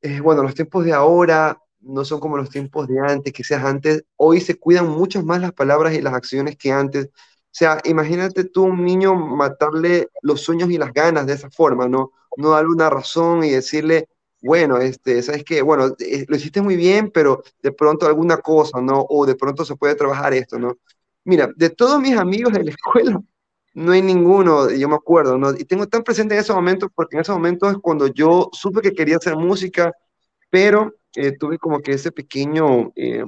eh, bueno, los tiempos de ahora no son como los tiempos de antes, que seas antes, hoy se cuidan mucho más las palabras y las acciones que antes. O sea, imagínate tú un niño matarle los sueños y las ganas de esa forma, ¿no? No darle una razón y decirle, bueno, este, ¿sabes qué? Bueno, eh, lo hiciste muy bien, pero de pronto alguna cosa, ¿no? O de pronto se puede trabajar esto, ¿no? Mira, de todos mis amigos de la escuela, no hay ninguno, yo me acuerdo, ¿no? Y tengo tan presente en ese momento, porque en ese momento es cuando yo supe que quería hacer música, pero eh, tuve como que ese pequeño, eh,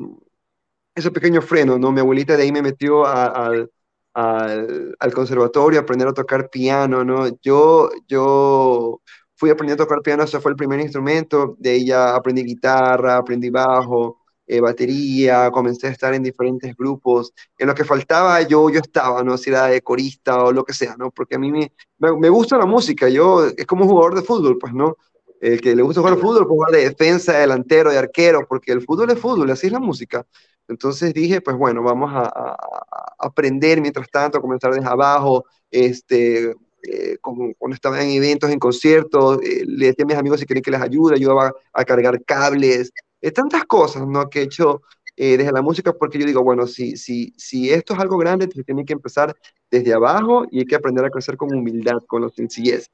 ese pequeño freno, ¿no? Mi abuelita de ahí me metió a- al, al, al conservatorio a aprender a tocar piano, ¿no? Yo, yo fui aprendiendo a tocar piano, ese fue el primer instrumento, de ahí ya aprendí guitarra, aprendí bajo, eh, batería, comencé a estar en diferentes grupos, en lo que faltaba yo, yo estaba, ¿no? Si era de corista o lo que sea, ¿no? Porque a mí me, me, me gusta la música, yo es como un jugador de fútbol, pues, ¿no? El que le gusta jugar al fútbol, pues jugar de defensa, de delantero, de arquero, porque el fútbol es fútbol, así es la música. Entonces dije, pues bueno, vamos a, aprender mientras tanto, a comenzar desde abajo, este, eh, como cuando estaba en eventos, en conciertos, eh, le decía a mis amigos si querían que les ayude, ayudaba a cargar cables, eh, tantas cosas, ¿no? Que he hecho eh, desde la música, porque yo digo, bueno, si, si, si esto es algo grande, se tiene que empezar desde abajo y hay que aprender a crecer con humildad, con la sencillez.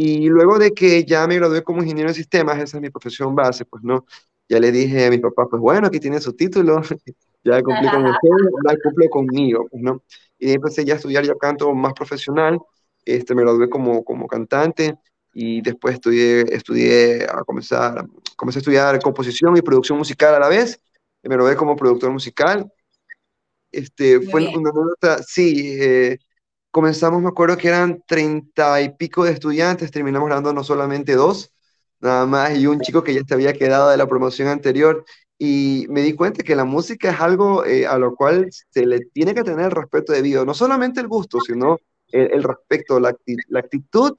Y luego de que ya me gradué como ingeniero de sistemas, esa es mi profesión base, pues no, ya le dije a mi papá, pues bueno, aquí tiene su título, ya cumplí con ustedes, ahora cumple conmigo, pues no. Y empecé ya a estudiar ya canto más profesional, este, me gradué como, como cantante y después estudié, estudié a comenzar, comencé a estudiar composición y producción musical a la vez, me gradué como productor musical. Este, Muy fue bien. una anécdota, sí, eh, comenzamos, me acuerdo que eran treinta y pico de estudiantes, terminamos grabando no solamente dos, nada más, y un chico que ya se había quedado de la promoción anterior, y me di cuenta que la música es algo eh, a lo cual se le tiene que tener el respeto debido, no solamente el gusto, sino el, el respeto, la, acti- la actitud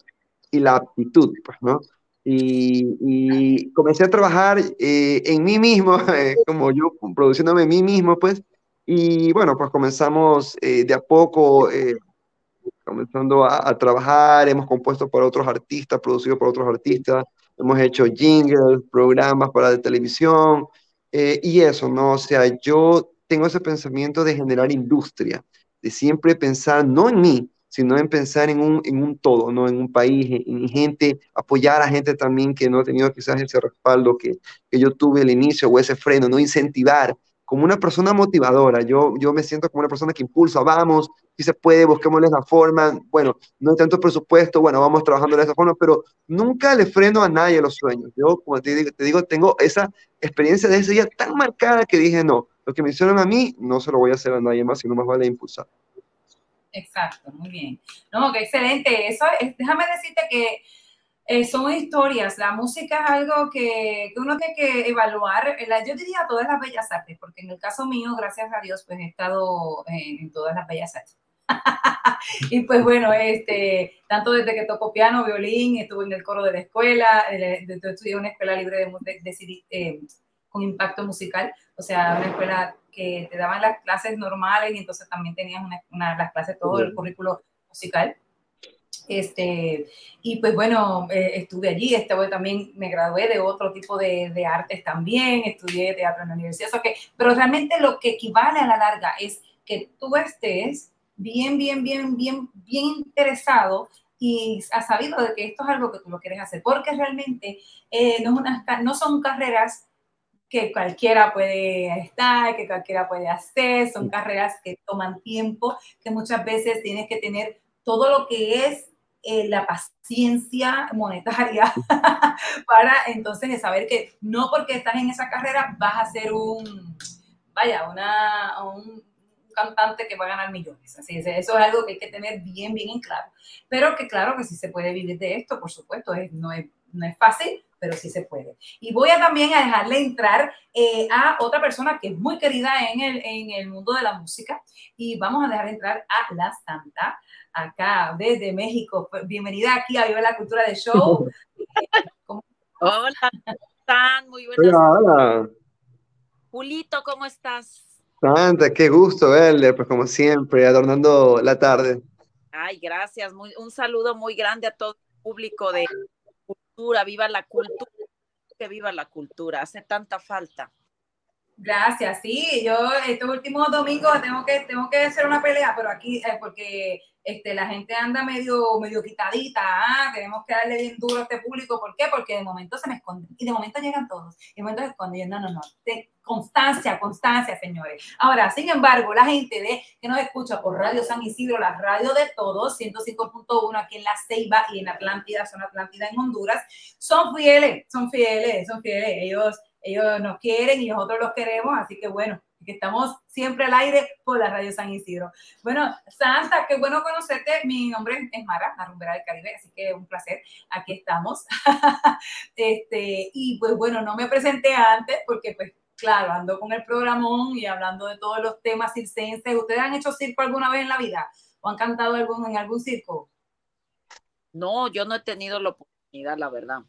y la aptitud, pues, ¿no? Y, y comencé a trabajar eh, en mí mismo, eh, como yo produciéndome a mí mismo, pues, y bueno, pues comenzamos eh, de a poco, eh, comenzando a, a trabajar, hemos compuesto para otros artistas, producido por otros artistas, hemos hecho jingles, programas para televisión, eh, y eso, ¿no? O sea, yo tengo ese pensamiento de generar industria, de siempre pensar no en mí, sino en pensar en un, en un todo, ¿no? En un país, en, en gente, apoyar a gente también que no ha tenido quizás ese respaldo que, que yo tuve al inicio o ese freno, no incentivar como una persona motivadora. Yo, yo me siento como una persona que impulsa, vamos, si se puede, busquémosle la forma. Bueno, no hay tanto presupuesto, bueno, vamos trabajando de esa forma, pero nunca le freno a nadie los sueños. Yo, como te digo, te digo, tengo esa experiencia de ese día tan marcada que dije, no, lo que me hicieron a mí, no se lo voy a hacer a nadie más, sino más vale impulsar. Exacto, muy bien. No, qué excelente. Eso es, déjame decirte que eh, son historias. La música es algo que, que uno tiene que evaluar. la- yo diría todas las bellas artes, porque en el caso mío, gracias a Dios, pues he estado en, en todas las bellas artes. y pues bueno, este, tanto desde que toco piano, violín, estuve en el coro de la escuela, de- de- estudié en una escuela libre de, eh, con impacto musical, o sea, una escuela que te daban las clases normales y entonces también tenías una, una- las clases, todo el currículo musical. Este, y pues bueno, eh, estuve allí, estuve también, me gradué de otro tipo de, de artes también, estudié teatro en la universidad, o sea que, pero realmente lo que equivale a la larga es que tú estés bien, bien, bien, bien, bien interesado y has sabido de que esto es algo que tú lo quieres hacer, porque realmente eh, no, es una, ca- no son carreras que cualquiera puede estar, que cualquiera puede hacer, son carreras que toman tiempo, que muchas veces tienes que tener todo lo que es eh, la paciencia monetaria para entonces saber que no porque estás en esa carrera vas a ser un, vaya, una, un cantante que va a ganar millones. Así es, eso es algo que hay que tener bien, bien en claro. Pero que claro que sí se puede vivir de esto, por supuesto, es, no, es, no es fácil, pero sí se puede. Y voy a también a dejarle entrar eh, a otra persona que es muy querida en el, en el mundo de la música y vamos a dejar entrar a La Santa, acá desde México. Pues, Bienvenida aquí a Viva la Cultura de Show. Hola, ¿cómo están? Muy buenas. Hola, hola. Julito, ¿cómo estás? Santa, qué gusto verle, pues como siempre, adornando la tarde. Ay, gracias. Muy, un saludo muy grande a todo el público de cultura. Viva la cultura. Que viva la cultura. Hace tanta falta. Gracias, sí, yo estos últimos domingos tengo que, tengo que hacer una pelea, pero aquí, eh, porque este, la gente anda medio, medio quitadita, ¿ah? tenemos que darle bien duro a este público, ¿por qué? Porque de momento se me esconden, y de momento llegan todos, y de momento se esconden, no, no, no, constancia, constancia, señores. Ahora, sin embargo, la gente de, que nos escucha por Radio San Isidro, la radio de todos, 105.1 aquí en La Ceiba y en Atlántida, zona Atlántida en Honduras, son fieles, son fieles, son fieles, ellos ellos nos quieren y nosotros los queremos, así que bueno, que estamos siempre al aire por la Radio San Isidro. Bueno, Santa, qué bueno conocerte. Mi nombre es Mara, la rumbera del Caribe, así que un placer. Aquí estamos. este, y pues bueno, no me presenté antes porque pues claro, ando con el programón y hablando de todos los temas circenses. ¿Ustedes han hecho circo alguna vez en la vida? ¿O han cantado algún, en algún circo? No, yo no he tenido la oportunidad, la verdad.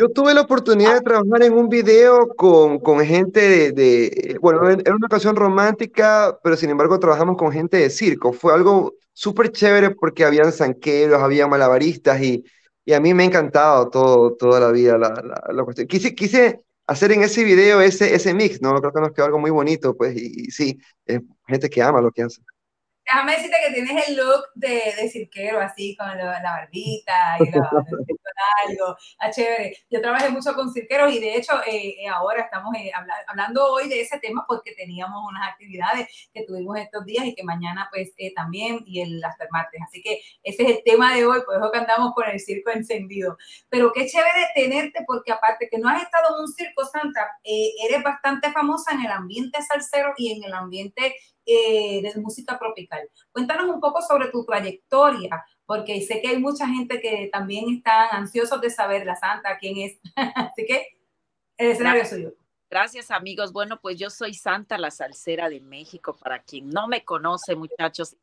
Yo tuve la oportunidad de trabajar en un video con, con gente de, de- bueno, era una ocasión romántica, pero sin embargo trabajamos con gente de circo. Fue algo súper chévere porque habían zanqueros, había malabaristas y, y a mí me ha encantado todo, toda la vida la, la, la cuestión. Quise, quise hacer en ese video ese, ese mix, ¿no? Creo que nos quedó algo muy bonito, pues, y, y sí, es gente que ama lo que hace. Déjame decirte que tienes el look de, de cirquero, así, con lo- la barbita y lo, Ah, chévere. Yo trabajé mucho con cirqueros y de hecho eh, eh, ahora estamos eh, habla- hablando hoy de ese tema porque teníamos unas actividades que tuvimos estos días y que mañana pues eh, también y el el martes. Así que ese es el tema de hoy, por eso que andamos con el circo encendido. Pero qué chévere tenerte porque aparte que no has estado en un circo, Santa, eh, eres bastante famosa en el ambiente salsero y en el ambiente eh, de música tropical. Cuéntanos un poco sobre tu trayectoria, porque sé que hay mucha gente que también están ansiosos de saber la Santa, quién es. Así que el escenario es suyo. Gracias, amigos. Bueno, pues yo soy Santa la Salsera de México. Para quien no me conoce, muchachos,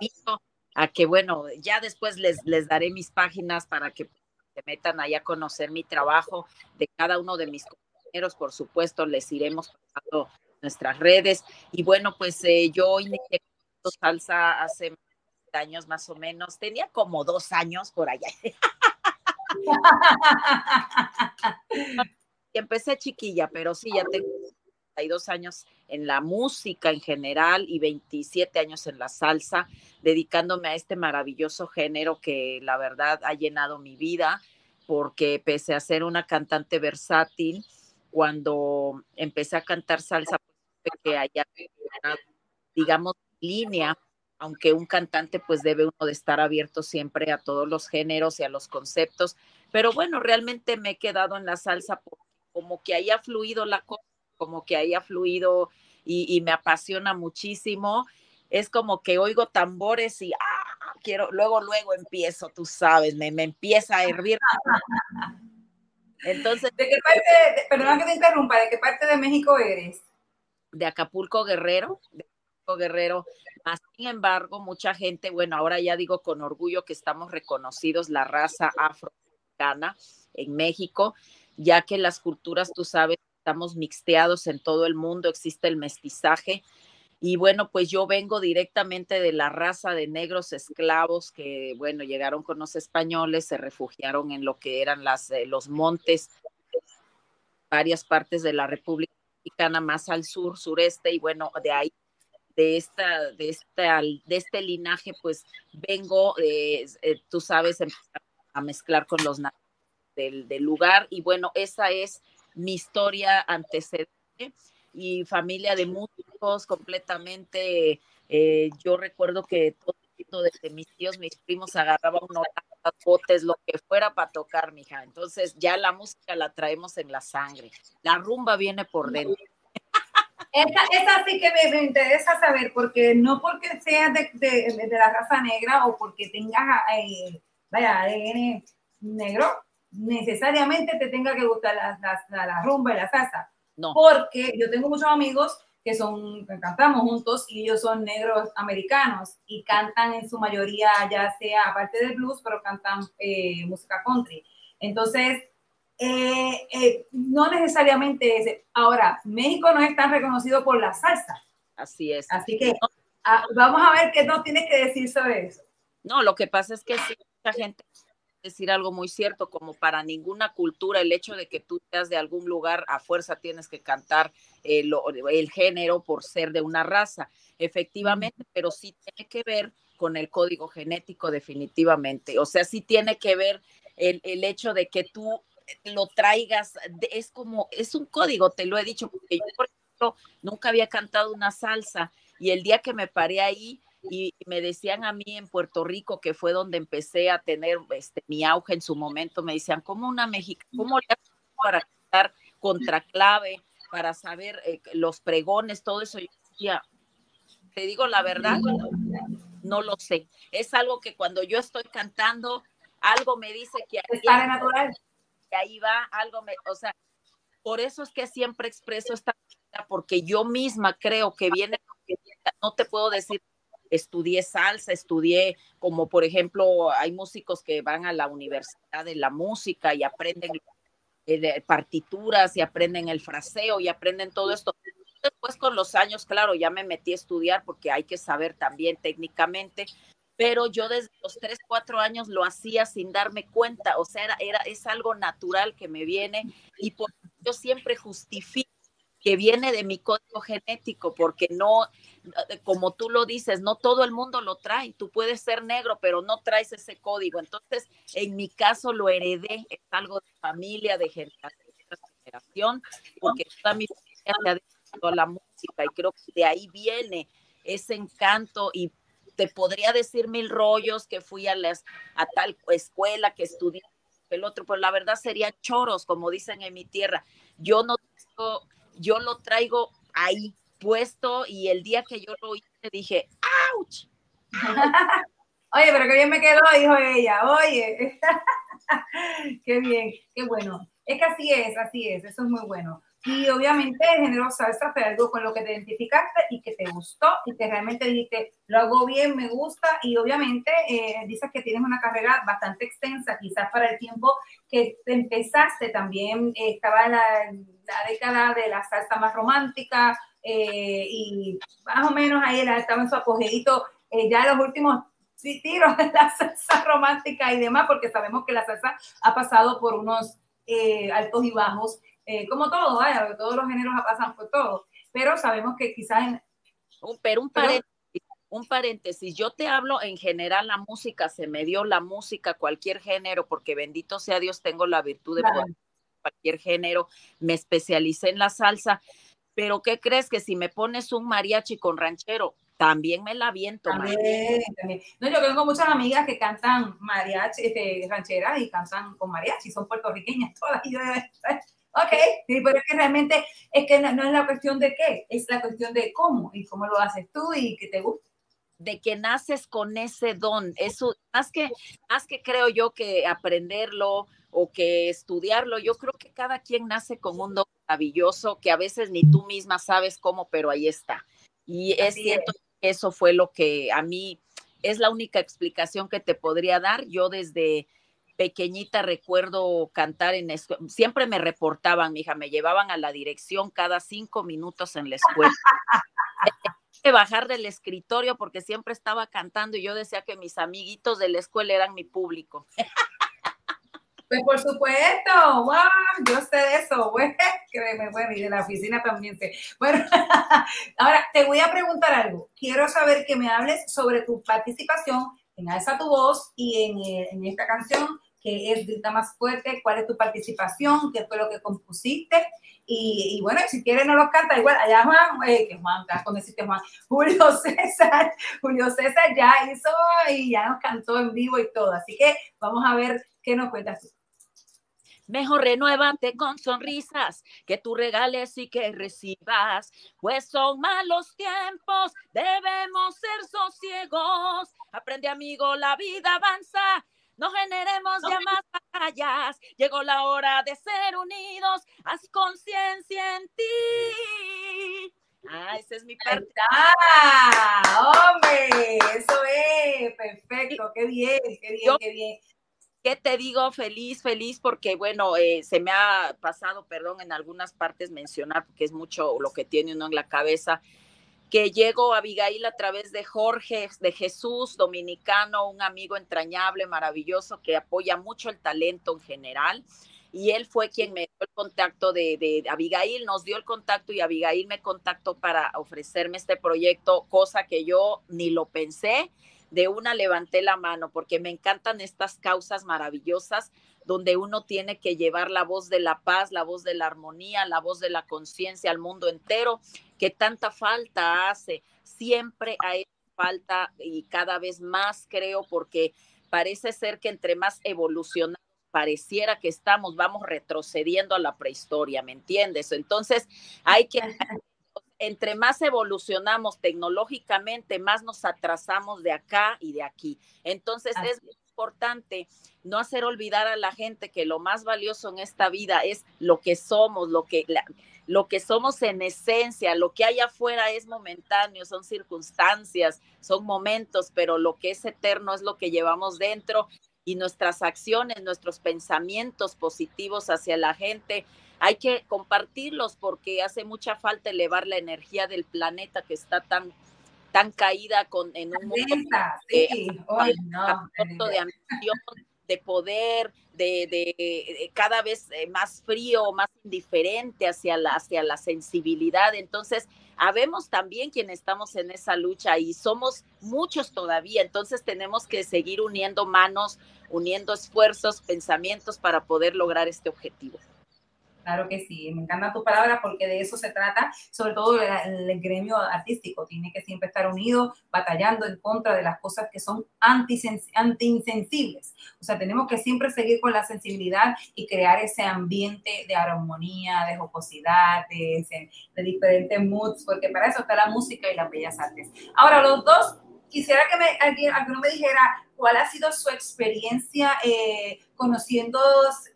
invito a que, bueno, ya después les, les daré mis páginas para que se metan ahí a conocer mi trabajo de cada uno de mis compañeros. Por supuesto, les iremos pasando nuestras redes. Y bueno, pues eh, yo inicié salsa hace años más o menos. Tenía como dos años por allá. Y empecé chiquilla, pero sí, ya tengo 32 años en la música en general y 27 años en la salsa, dedicándome a este maravilloso género que la verdad ha llenado mi vida, porque pese a ser una cantante versátil, cuando empecé a cantar salsa, pues, que haya, digamos, línea, aunque un cantante pues debe uno de estar abierto siempre a todos los géneros y a los conceptos, pero bueno, realmente me he quedado en la salsa porque como que haya fluido la cosa, como que haya fluido y, y me apasiona muchísimo. Es como que oigo tambores y ah, quiero, luego, luego empiezo, tú sabes, me, me empieza a hervir. Entonces, ¿De qué parte, perdona que te interrumpa, de qué parte de México eres? de Acapulco Guerrero, de Acapulco Guerrero. Sin embargo, mucha gente, bueno, ahora ya digo con orgullo que estamos reconocidos la raza afroamericana en México, ya que las culturas, tú sabes, estamos mixteados en todo el mundo, existe el mestizaje. Y bueno, pues yo vengo directamente de la raza de negros esclavos que, bueno, llegaron con los españoles, se refugiaron en lo que eran las, eh, los montes, varias partes de la República Mexicana, más al sur, sureste, y bueno, de ahí, de esta, de esta, de este linaje, pues vengo, eh, eh, tú sabes, a mezclar con los del, del lugar, y bueno, esa es mi historia antecedente y familia de músicos completamente. eh, yo recuerdo que todo desde mis tíos, mis primos agarraban unos botes, lo que fuera para tocar, mija. Entonces ya la música la traemos en la sangre. La rumba viene por dentro. Esa, esa sí que me, me interesa saber, porque no porque seas de, de- de la raza negra o porque tengas, eh, vaya, ADN negro, necesariamente te tenga que gustar la, la- la- la rumba y la salsa. No. Porque yo tengo muchos amigos que son, cantamos juntos y ellos son negros americanos y cantan en su mayoría, ya sea aparte del blues, pero cantan eh, música country. Entonces, eh, eh, no necesariamente ese. Ahora, México no es tan reconocido por la salsa, Así es. Así que ah, vamos a ver qué nos tienes que decir sobre eso. No, lo que pasa es que sí, mucha gente decir algo muy cierto, como para ninguna cultura el hecho de que tú seas de algún lugar, a fuerza tienes que cantar eh, lo- el género por ser de una raza, efectivamente, pero sí tiene que ver con el código genético definitivamente, o sea, sí tiene que ver el, el hecho de que tú lo traigas, es como, es un código, te lo he dicho, porque yo, por ejemplo, nunca había cantado una salsa y el día que me paré ahí, y me decían a mí en Puerto Rico, que fue donde empecé a tener este, mi auge en su momento, me decían, ¿cómo una mexicana, cómo le haces para cantar contraclave, para saber eh, los pregones, todo eso? Yo decía, te digo la verdad, no lo sé. Es algo que cuando yo estoy cantando, algo me dice que Sale natural. Ahí va, algo o sea, por eso es que siempre expreso esta porque yo misma creo que viene, no te puedo decir, estudié salsa, estudié, como por ejemplo, hay músicos que van a la Universidad de la Música y aprenden eh, partituras y aprenden el fraseo y aprenden todo esto. Después con los años, claro, ya me metí a estudiar porque hay que saber también técnicamente, pero yo desde los 3, 4 años lo hacía sin darme cuenta, o sea, era, era, es algo natural que me viene y por yo siempre justifico que viene de mi código genético, porque no, como tú lo dices, no todo el mundo lo trae. Tú puedes ser negro, pero no traes ese código. Entonces, en mi caso lo heredé, es algo de familia, de generación, porque toda mi familia se ha dedicado a la música y creo que de ahí viene ese encanto y te podría decir mil rollos que fui a las a tal escuela que estudié el otro, pero la verdad sería choros, como dicen en mi tierra. Yo no yo lo traigo ahí puesto y el día que yo lo hice dije, ¡ouch! Oye, pero qué bien me quedó, dijo ella. Oye, qué bien, qué bueno. Es que así es, así es, eso es muy bueno. Y obviamente el género salsa fue algo con lo que te identificaste y que te gustó y que realmente dijiste, lo hago bien, me gusta y obviamente eh, dices que tienes una carrera bastante extensa, quizás para el tiempo que te empezaste. También eh, estaba la, la década de la salsa más romántica eh, y más o menos ahí era, estaba en su apogeito eh, ya los últimos tiros de la salsa romántica y demás, porque sabemos que la salsa ha pasado por unos eh, altos y bajos, eh, como todo, vaya, todos los géneros pasan por todo, pero sabemos que quizás en, pero un paréntesis, un paréntesis, yo te hablo en general la música, se me dio la música, cualquier género, porque bendito sea Dios, tengo la virtud de Claro. poder cualquier género, me especialicé en la salsa, pero ¿qué crees que si me pones un mariachi con ranchero, también me la viento, También, también. No, yo tengo muchas amigas que cantan mariachi, este, rancheras y cantan con mariachi, son puertorriqueñas todas. Y yo, ok, sí, pero es que realmente es que no, no es la cuestión de qué, es la cuestión de cómo y cómo lo haces tú y que te gusta. de que naces con ese don. Eso, más que, más que creo yo que aprenderlo o que estudiarlo, yo creo que cada quien nace con un don maravilloso que a veces ni tú misma sabes cómo, pero ahí está. Y es cierto que eso fue lo que a mí es la única explicación que te podría dar. Yo desde pequeñita recuerdo cantar en escuela, siempre me reportaban, mija, me llevaban a la dirección cada cinco minutos en la escuela que bajar del escritorio porque siempre estaba cantando y yo decía que mis amiguitos de la escuela eran mi público. Pues por supuesto, wow, yo sé de eso, güey, créeme, bueno, y de la oficina también sé. Bueno, ahora te voy a preguntar algo. Quiero saber que me hables sobre tu participación en Alza tu Voz y en, eh, en esta canción que es Grita Más Fuerte, cuál es tu participación, qué fue lo que compusiste. Y, y bueno, si quieres no los canta, igual allá Juan, eh, que Juan, cuando deciste Juan, Julio César, Julio César ya hizo y ya nos cantó en vivo y todo. Así que vamos a ver qué nos cuentas tú. Mejor renuévate con sonrisas, que tú regales y que recibas, pues son malos tiempos, debemos ser sosiegos. Aprende amigo, la vida avanza, no generemos ya más batallas, llegó la hora de ser unidos, haz conciencia en ti. Ah, esa es mi parte. ¡Ah! ¡Hombre! Eso es, perfecto, qué bien, qué bien, qué bien. ¿Qué te digo? Feliz, feliz, porque bueno, eh, se me ha pasado, perdón, en algunas partes mencionar, porque es mucho lo que tiene uno en la cabeza. Que llego a Abigail a través de Jorge, de Jesús, dominicano, un amigo entrañable, maravilloso, que apoya mucho el talento en general. Y él fue quien me dio el contacto de, de Abigail, nos dio el contacto y Abigail me contactó para ofrecerme este proyecto, cosa que yo ni lo pensé. De una levanté la mano porque me encantan estas causas maravillosas donde uno tiene que llevar la voz de la paz, la voz de la armonía, la voz de la conciencia al mundo entero, que tanta falta hace. Siempre hay falta y cada vez más creo porque parece ser que entre más evolucionamos pareciera que estamos, vamos retrocediendo a la prehistoria, ¿me entiendes? Entonces, hay que, entre más evolucionamos tecnológicamente, más nos atrasamos de acá y de aquí. Entonces, Así es importante no hacer olvidar a la gente que lo más valioso en esta vida es lo que somos, lo que, lo que somos en esencia, lo que hay afuera es momentáneo, son circunstancias, son momentos, pero lo que es eterno es lo que llevamos dentro y nuestras acciones, nuestros pensamientos positivos hacia la gente, hay que compartirlos porque hace mucha falta elevar la energía del planeta que está tan tan caída con en un mundo sí. Ay, no. de ambición, de poder, de, de- de cada vez eh, más frío, más indiferente hacia la, hacia la sensibilidad. Entonces, habemos también quienes estamos en esa lucha y somos muchos todavía. Entonces, tenemos que seguir uniendo manos, uniendo esfuerzos, pensamientos para poder lograr este objetivo. Claro que sí, me encantan tus palabras porque de eso se trata, sobre todo el, el gremio artístico, tiene que siempre estar unido, batallando en contra de las cosas que son antiinsensibles. O sea, tenemos que siempre seguir con la sensibilidad y crear ese ambiente de armonía, de jocosidad, de, ese- de diferentes moods, porque para eso está la música y las bellas artes. Ahora, los dos, quisiera que me, alguien, alguno me dijera cuál ha sido su experiencia eh, conociendo,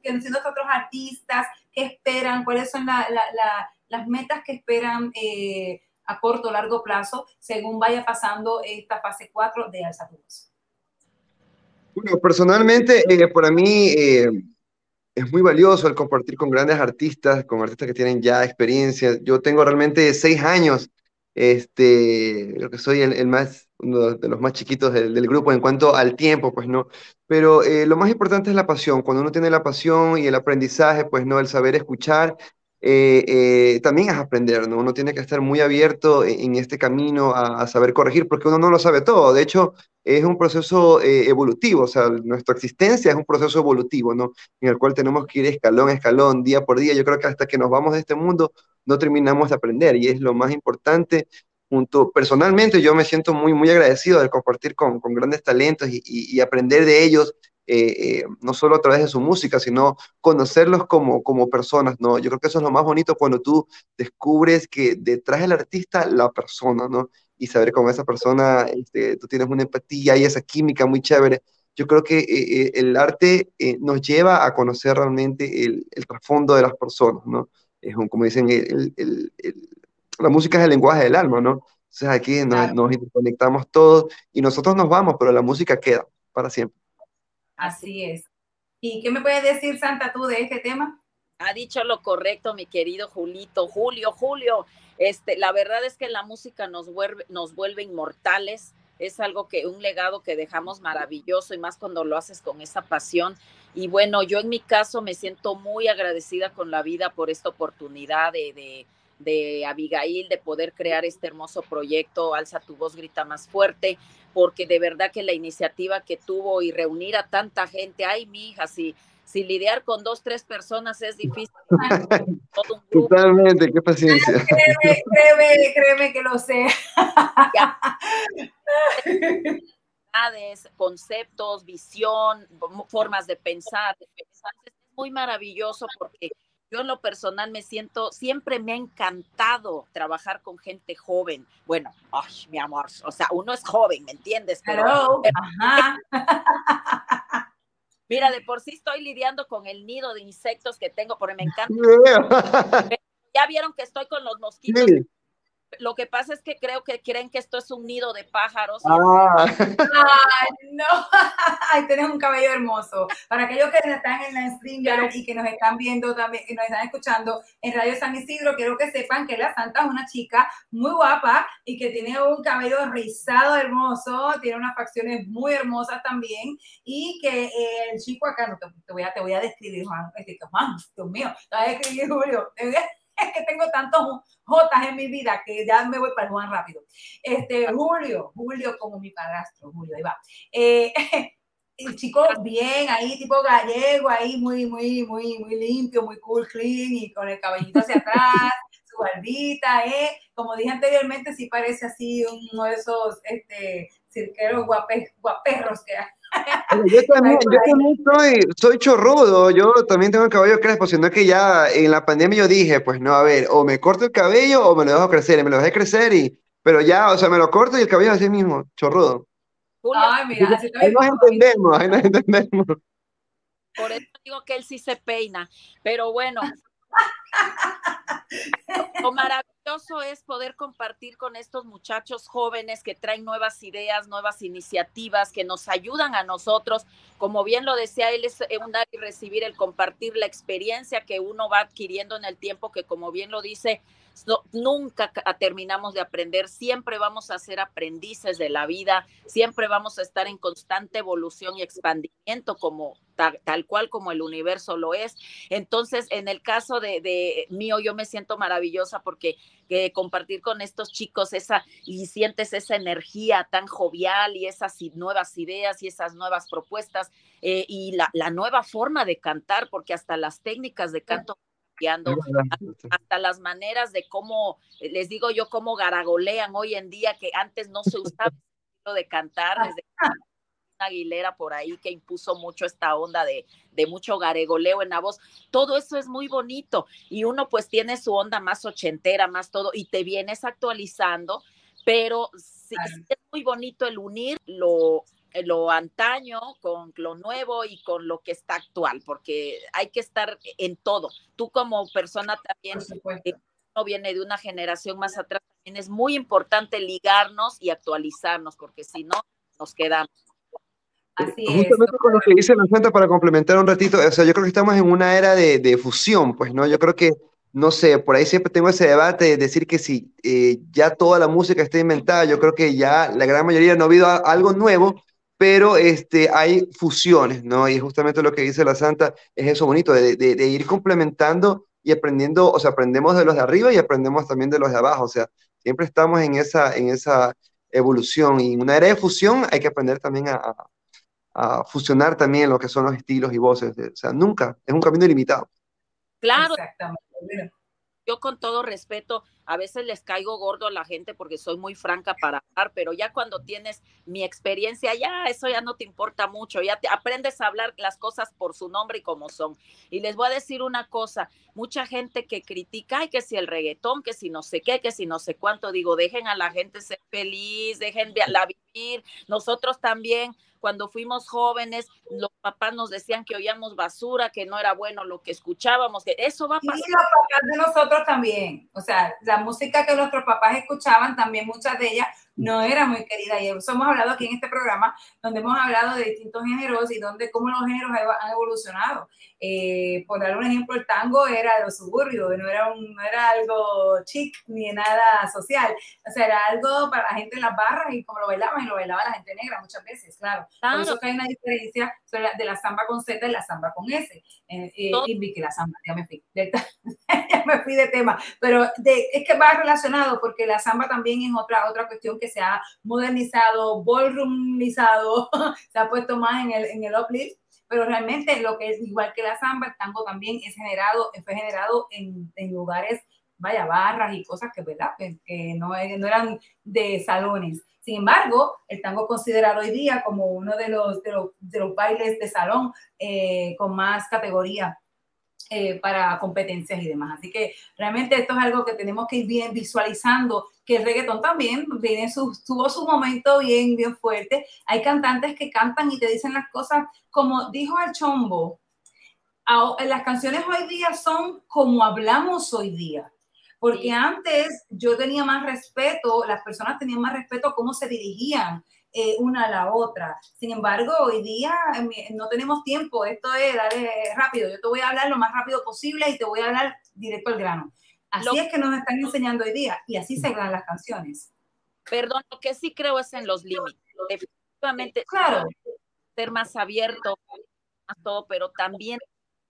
conociendo a otros artistas, qué esperan, cuáles son la- la- la- las metas que esperan eh, a corto o largo plazo según vaya pasando esta fase 4 de Alza. Bueno, personalmente, eh, para mí eh, es muy valioso el compartir con grandes artistas, con artistas que tienen ya experiencia. Yo tengo realmente seis años, este, creo que soy el más, uno de los más chiquitos del, del grupo en cuanto al tiempo, pues no. Pero eh, lo más importante es la pasión. Cuando uno tiene la pasión y el aprendizaje, pues no, el saber escuchar, eh, eh, también es aprender, ¿no? Uno tiene que estar muy abierto en, en este camino a, a saber corregir, porque uno no lo sabe todo. De hecho, es un proceso eh, evolutivo, o sea, nuestra existencia es un proceso evolutivo, ¿no? En el cual tenemos que ir escalón a escalón, día por día. Yo creo que hasta que nos vamos de este mundo no terminamos de aprender y es lo más importante. Junto, personalmente yo me siento muy, muy agradecido de compartir con, con grandes talentos y, y- aprender de ellos, eh, eh, no solo a través de su música, sino conocerlos como, como personas, ¿no? Yo creo que eso es lo más bonito cuando tú descubres que detrás del artista, la persona, ¿no? y saber con esa persona este, tú tienes una empatía y esa química muy chévere. Yo creo que eh, el arte nos lleva a conocer realmente el, el trasfondo de las personas, ¿no? Es un, como dicen, el- la música es el lenguaje del alma, ¿no? Entonces aquí nos, Claro. nos interconectamos todos y nosotros nos vamos, pero la música queda para siempre. Así es. ¿Y qué me puedes decir, Santa, tú de este tema? Ha dicho lo correcto, mi querido Julito. Julio, Julio, este, la verdad es que la música nos vuelve, nos vuelve inmortales. Es algo que, un legado que dejamos maravilloso y más cuando lo haces con esa pasión. Y bueno, yo en mi caso me siento muy agradecida con la vida por esta oportunidad de, de, de Abigail, de poder crear este hermoso proyecto, Alza tu voz, grita más fuerte, porque de verdad que la iniciativa que tuvo y reunir a tanta gente, ay, mi hija, si, si lidiar con dos, tres personas es difícil, todo un grupo, Totalmente, qué paciencia. Créeme, créeme, créeme que lo sé. conceptos, visión, formas de pensar. Es muy maravilloso porque yo en lo personal me siento, siempre me ha encantado trabajar con gente joven. Bueno, ay, mi amor, o sea, uno es joven, ¿me entiendes? Pero Hello. Ajá. mira, de por sí estoy lidiando con el nido de insectos que tengo, porque me encanta. Ya vieron que estoy con los mosquitos. Sí, Lo que pasa es que creo que creen que esto es un nido de pájaros. y Ah, Ay, no. Ay, tienes un cabello hermoso. Para aquellos que están en la stream y que nos están viendo también, que nos están escuchando en Radio San Isidro, quiero que sepan que la Santa es una chica muy guapa y que tiene un cabello rizado hermoso, tiene unas facciones muy hermosas también y que eh, el chico acá, no te, te voy a, te voy a describir, Juan, este, que, Juan, Dios mío, te voy a describir, Julio. Es que tengo tantos Jotas en mi vida que ya me voy para el Juan rápido. Este, Julio, Julio como mi padrastro, Julio, ahí va. Eh, el chico bien ahí, tipo gallego, ahí muy, muy, muy, muy limpio, muy cool, clean y con el cabellito hacia atrás, su barbita, ¿eh? Como dije anteriormente, sí parece así uno de esos este, cirqueros guapes, guaperros que hay. Yo también, yo también soy, soy chorrudo, yo también tengo el cabello crespo, sino que ya en la pandemia yo dije, pues no, a ver, o me corto el cabello o me lo dejo crecer, y me lo dejé crecer y, pero ya, o sea, me lo corto y el cabello así mismo, chorrudo. Julio, Ay, mira, así Ahí nos entendemos, ahí nos entendemos. por eso digo que él sí se peina. Pero bueno, lo maravilloso es poder compartir con estos muchachos jóvenes que traen nuevas ideas, nuevas iniciativas, que nos ayudan a nosotros. Como bien lo decía él, es un dar y recibir, el compartir la experiencia que uno va adquiriendo en el tiempo, que como bien lo dice, nunca ca- terminamos de aprender, siempre vamos a ser aprendices de la vida, siempre vamos a estar en constante evolución y expandimiento como ta- tal cual como el universo lo es. Entonces, en el caso de, de mío, yo me siento maravillosa porque que compartir con estos chicos esa y sientes esa energía tan jovial y esas nuevas ideas y esas nuevas propuestas eh, y la, la nueva forma de cantar, porque hasta las técnicas de canto hasta las maneras de cómo, eh, les digo yo, cómo garagolean hoy en día, que antes no se usaba de cantar, desde Aguilera por ahí que impuso mucho esta onda de, de mucho garegoleo en la voz. Todo eso es muy bonito y uno pues tiene su onda más ochentera, más todo y te vienes actualizando, pero sí, sí es muy bonito el unir lo, lo antaño con lo nuevo y con lo que está actual, porque hay que estar en todo. Tú como persona también supuesto. no viene de una generación más atrás, también es muy importante ligarnos y actualizarnos, porque si no, nos quedamos. Así es. Justamente con lo que dice la Santa para complementar un ratito, o sea, yo creo que estamos en una era de, de fusión, pues, ¿no? Yo creo que, no sé, por ahí siempre tengo ese debate de decir que si eh, ya toda la música está inventada, yo creo que ya la gran mayoría no ha habido a- algo nuevo, pero este, hay fusiones, ¿no? Y justamente lo que dice la Santa es eso bonito, de, de- de ir complementando y aprendiendo, o sea, aprendemos de los de arriba y aprendemos también de los de abajo, o sea, siempre estamos en esa, en esa evolución y en una era de fusión hay que aprender también a, a- a fusionar también lo que son los estilos y voces. o sea, nunca, es un camino ilimitado. Claro, Exactamente. Yo con todo respeto, a veces les caigo gordo a la gente porque soy muy franca para hablar, pero ya cuando tienes mi experiencia, ya eso ya no te importa mucho, ya te aprendes a hablar las cosas por su nombre y como son. Y les voy a decir una cosa, mucha gente que critica, ay, que si el reggaetón, que si no sé qué, que si no sé cuánto, digo, dejen a la gente ser feliz, dejen la vivir. Nosotros también, cuando fuimos jóvenes, los papás nos decían que oíamos basura, que no era bueno lo que escuchábamos, que eso va a Y pasar. los papás de nosotros también, o sea, la música que nuestros papás escuchaban, también muchas de ellas no era muy querida. Y eso hemos hablado aquí en este programa, donde hemos hablado de distintos géneros y donde cómo los géneros han evolucionado. Eh, por dar un ejemplo, el tango era de los suburbios, no era, un, no era algo chic ni nada social. O sea, era algo para la gente en las barras y como lo bailaban, y lo bailaba la gente negra muchas veces, claro. Por Claro. eso que hay una diferencia de la samba con Z y la samba con S. Eh, eh, y vi que la samba, ya me fui, del- ya me fui de tema, pero de- es que va relacionado porque la samba también es otra, otra cuestión que se ha modernizado, ballroomizado, se ha puesto más en el, en el uplift, pero realmente lo que es igual que la samba, el tango también es generado, fue generado en, en lugares, vaya, barras y cosas que, ¿verdad? que, que no, no eran de salones. Sin embargo, el tango es considerado hoy día como uno de los, de los, de los bailes de salón eh, con más categoría eh, para competencias y demás. Así que realmente esto es algo que tenemos que ir bien visualizando, que el reggaetón también su, tuvo su momento bien, bien fuerte. Hay cantantes que cantan y te dicen las cosas como dijo el chombo, a- las canciones hoy día son como hablamos hoy día. Porque Sí. antes yo tenía más respeto, las personas tenían más respeto a cómo se dirigían eh, una a la otra. Sin embargo, hoy día no tenemos tiempo, esto es dale rápido, yo te voy a hablar lo más rápido posible y te voy a hablar directo al grano. Así Lo- es que nos están enseñando hoy día y así se dan las canciones. Perdón, lo que sí creo es en los límites. Definitivamente Claro, ser más abierto, más todo, pero también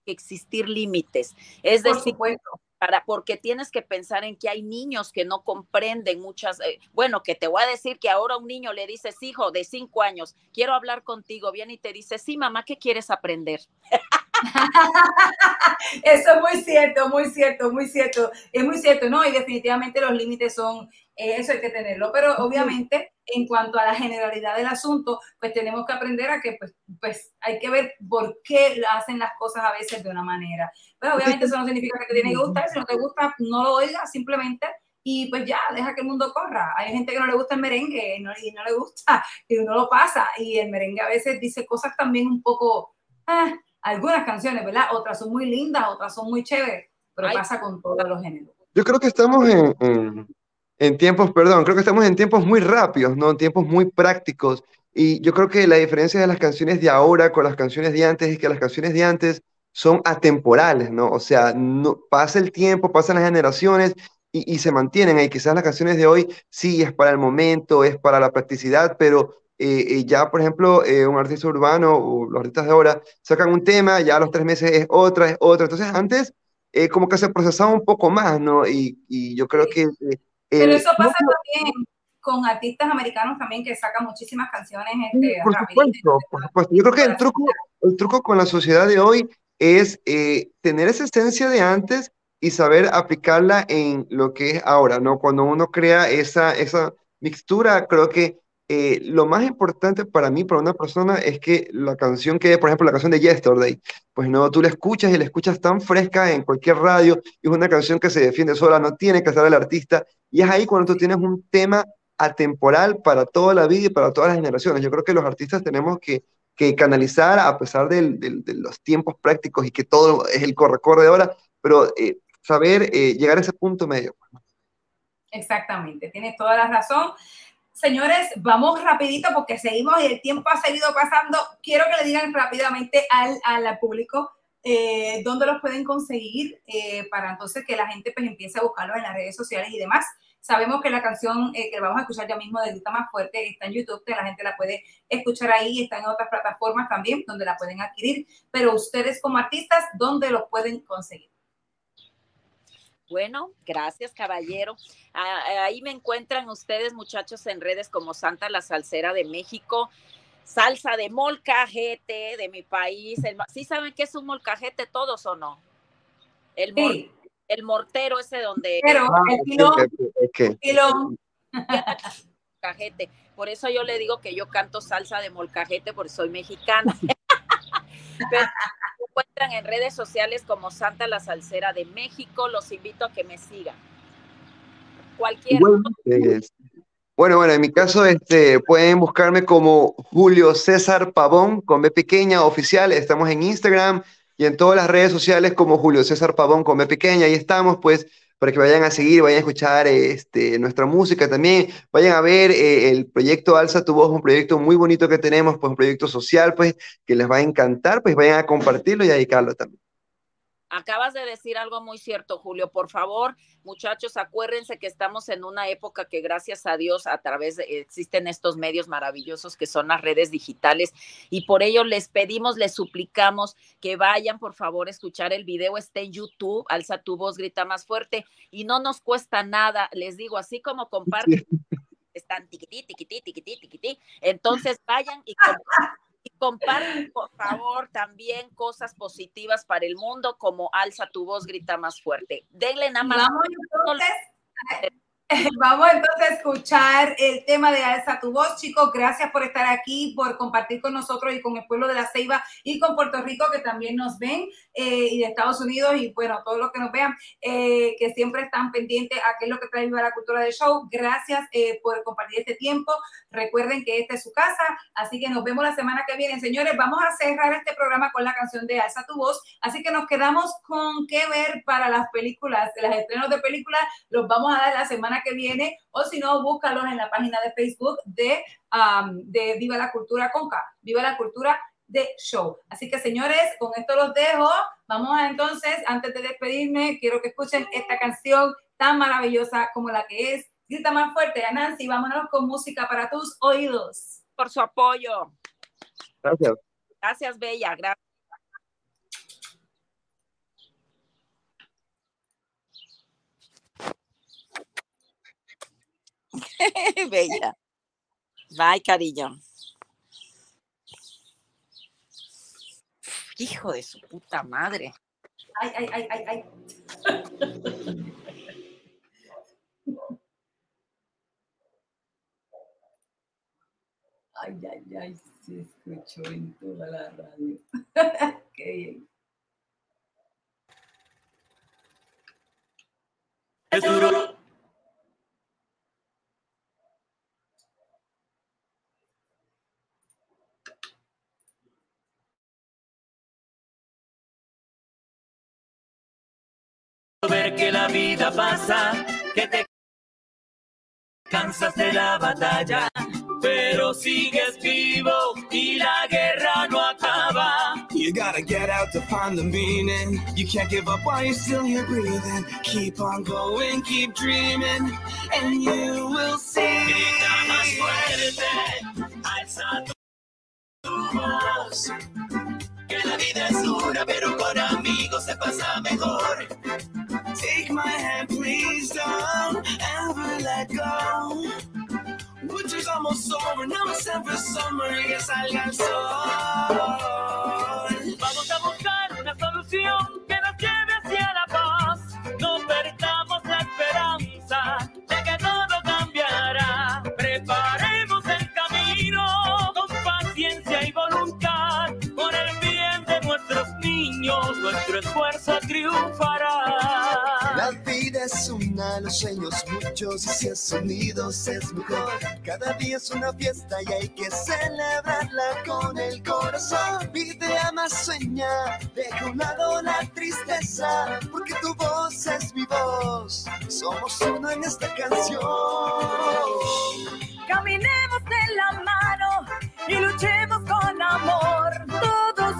existir límites. Es por decir, supuesto. Para, porque tienes que pensar en que hay niños que no comprenden muchas, eh, bueno, que te voy a decir que ahora un niño le dices, hijo de cinco años, quiero hablar contigo, viene y te dice, sí, mamá, ¿qué quieres aprender? Eso es muy cierto, muy cierto, muy cierto. Es muy cierto, ¿no? Y definitivamente los límites son, eso hay que tenerlo. Pero obviamente, en cuanto a la generalidad del asunto, pues tenemos que aprender a que, pues, pues hay que ver por qué hacen las cosas a veces de una manera. Pues obviamente eso no significa que te tiene que gustar. Si no te gusta, no lo oigas simplemente. Y pues ya, deja que el mundo corra. Hay gente que no le gusta el merengue no, y no le gusta y uno lo pasa. Y el merengue a veces dice cosas también un poco, ah, algunas canciones, ¿verdad? Otras son muy lindas, otras son muy chéveres, pero Ay. pasa con todos los géneros. Yo creo que estamos en, en- en tiempos, perdón, creo que estamos en tiempos muy rápidos, ¿no? En tiempos muy prácticos. Y yo creo que la diferencia de las canciones de ahora con las canciones de antes es que las canciones de antes son atemporales, ¿no? O sea, no, pasa el tiempo, pasan las generaciones y, y se mantienen ahí. Quizás las canciones de hoy sí es para el momento, es para la practicidad, pero eh, eh, ya, por ejemplo, eh, un artista urbano o los artistas de ahora sacan un tema, ya a los tres meses es otra, es otra. Entonces, antes eh, como que se procesaba un poco más, ¿no? Y, y yo creo que... eh, Pero el- eso pasa también con artistas americanos también que sacan muchísimas canciones este, por supuesto, por supuesto. Yo creo que el truco, el truco con la sociedad de hoy es eh, tener esa esencia de antes y saber aplicarla en lo que es ahora, ¿no? Cuando uno crea esa, esa mixtura, creo que eh, lo más importante para mí, para una persona, es que la canción que, por ejemplo, la canción de Yesterday, pues no, tú la escuchas y la escuchas tan fresca en cualquier radio, y es una canción que se defiende sola, no tiene que estar el artista, y es ahí cuando tú tienes un tema atemporal para toda la vida y para todas las generaciones. Yo creo que los artistas tenemos que, que canalizar, a pesar del- del- de los tiempos prácticos y que todo es el corre-corre de ahora, pero eh, saber eh, llegar a ese punto medio. Exactamente, tienes toda la razón. Señores, vamos rapidito porque seguimos y el tiempo ha seguido pasando. Quiero que le digan rápidamente al, al público eh, dónde los pueden conseguir eh, para entonces que la gente pues empiece a buscarlos en las redes sociales y demás. Sabemos que la canción eh, que vamos a escuchar ya mismo de Grita Más Fuerte está en YouTube, que la gente la puede escuchar ahí, está en otras plataformas también donde la pueden adquirir, pero ustedes como artistas, ¿dónde los pueden conseguir? Bueno, gracias, caballero. Ah, Ahí me encuentran ustedes, muchachos, en redes como Santa la Salsera de México, salsa de molcajete de mi país. ¿Sí saben qué es un molcajete todos o no? El, mor- Sí, el mortero ese donde pero el pilón, molcajete. Por eso yo le digo que yo canto salsa de molcajete porque soy mexicana. Pero encuentran en redes sociales como Santa la Salsera de México. Los invito a que me sigan. Cualquier Bueno, bueno, en mi caso este, pueden buscarme como Julio César Pavón con B pequeña oficial. Estamos en Instagram y en todas las redes sociales como Julio César Pavón con B pequeña. Ahí estamos, pues, para que vayan a seguir, vayan a escuchar este, nuestra música también. Vayan a ver eh, el proyecto Alza tu Voz, un proyecto muy bonito que tenemos, pues un proyecto social, pues, que les va a encantar, pues vayan a compartirlo y a dedicarlo también. Acabas de decir algo muy cierto, Julio. Por favor, muchachos, acuérdense que estamos en una época que gracias a Dios a través de existen estos medios maravillosos que son las redes digitales. Y por ello les pedimos, les suplicamos que vayan, por favor, a escuchar el video, está en YouTube, alza tu voz, grita más fuerte. Y no nos cuesta nada, les digo, así como comparten, están tiquití, tiquití, tiquití, tiquití, entonces vayan y compartan y compartan, por favor, también cosas positivas para el mundo, como alza tu voz, grita más fuerte. Denle nada más. vamos entonces Vamos entonces a escuchar el tema de Alza tu voz, chicos. Gracias por estar aquí, por compartir con nosotros y con el pueblo de la Ceiba y con Puerto Rico que también nos ven eh, y de Estados Unidos y bueno, todos los que nos vean, eh, que siempre están pendientes a qué es lo que trae la Cultura del Show. Gracias eh, por compartir este tiempo. Recuerden que esta es su casa, así que nos vemos la semana que viene. Señores, vamos a cerrar este programa con la canción de Alza tu voz, así que nos quedamos con qué ver para las películas, las estrenos de películas, los vamos a dar la semana que viene, o si no, búscalos en la página de Facebook de, um, de Viva la Cultura Conca, Viva la Cultura de Show. Así que señores, con esto los dejo. Vamos a entonces, antes de despedirme, quiero que escuchen esta canción tan maravillosa como la que es. Grita más fuerte, Nancy, vámonos con música para tus oídos. Por su apoyo. Gracias. Gracias, Bella. Gracias. Bella. Bye, cariño. Hijo de su puta madre. Ay, ay, ay, ay, ay. Ay, ay, ay, se escuchó en toda la radio. Qué bien. Es duro. Que la vida pasa, que te cansas de la batalla, pero sigues vivo y la guerra no acaba. You gotta get out to find the meaning. You can't give up while you're still here breathing. Keep on going, keep dreaming, and you will see. Grita más fuerte, alza tu voz. Que la vida es dura, pero con amigos se pasa mejor. Take my hand, please don't ever let go. Winter's almost over, now it's time for summer y que salga el. Vamos a buscar una solución que nos lleve hacia la paz. No perdamos la esperanza de que todo cambiará. Preparemos el camino con paciencia y voluntad. Por el bien de nuestros niños, nuestro esfuerzo triunfará. Es una, los sueños muchos y si es unidos es mejor. Cada día es una fiesta y hay que celebrarla con el corazón. Vive, ama, sueña, deja a un lado la tristeza, porque tu voz es mi voz. Somos uno en esta canción. Caminemos de la mano y luchemos con amor, todos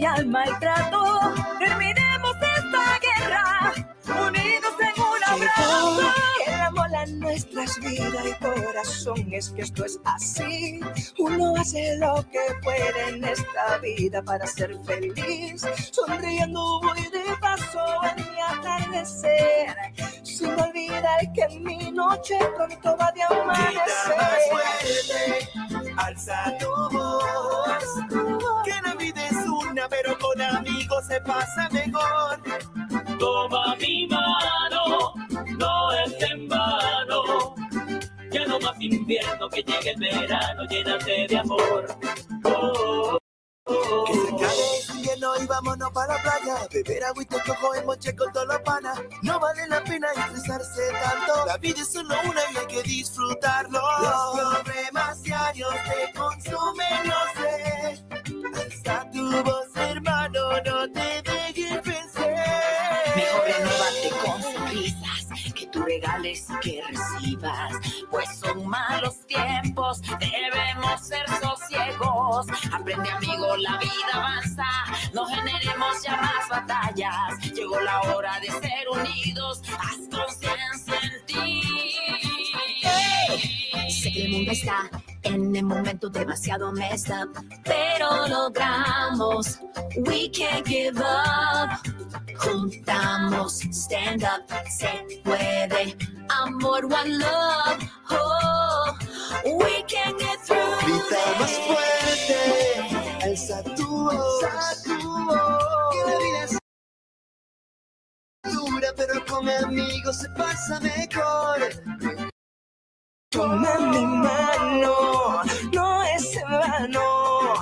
y al maltrato. Terminemos esta guerra, unidos en un abrazo. El amor a nuestras vidas y corazón es que esto es así. Uno hace lo que puede en esta vida para ser feliz. Sonriendo voy de paso en mi atardecer. Sin olvidar que mi noche pronto va de amanecer. alza tu voz. Que la vida una, pero con amigos se pasa mejor. Toma mi mano, no es en vano. Ya no más invierno que llegue el verano, llénate de amor. Oh, oh, oh. Que se acabe este invierno y vámonos para la playa. Beber agüita, cojo en moche con todos los panas. No vale la pena estresarse tanto. La vida es solo una y hay que disfrutarlo. Los problemas diarios te consumen, lo sé. Alza tu voz, no te dejes vencer. Mejor renovarte con sonrisas, que tú regales y que recibas, pues son malos tiempos, debemos ser sosiegos. Aprende amigo, la vida avanza, no generemos ya más batallas. Llegó la hora de ser unidos, haz conciencia en ti. Sé que el mundo está en el momento demasiado messed up, pero logramos. We can't give up. Juntamos, stand up, se puede. Amor, one love. Oh, we can get through Grita más fuerte, alza tu voz. Que la vida es dura, pero con amigos se pasa mejor. Toma mi mano, no es en vano.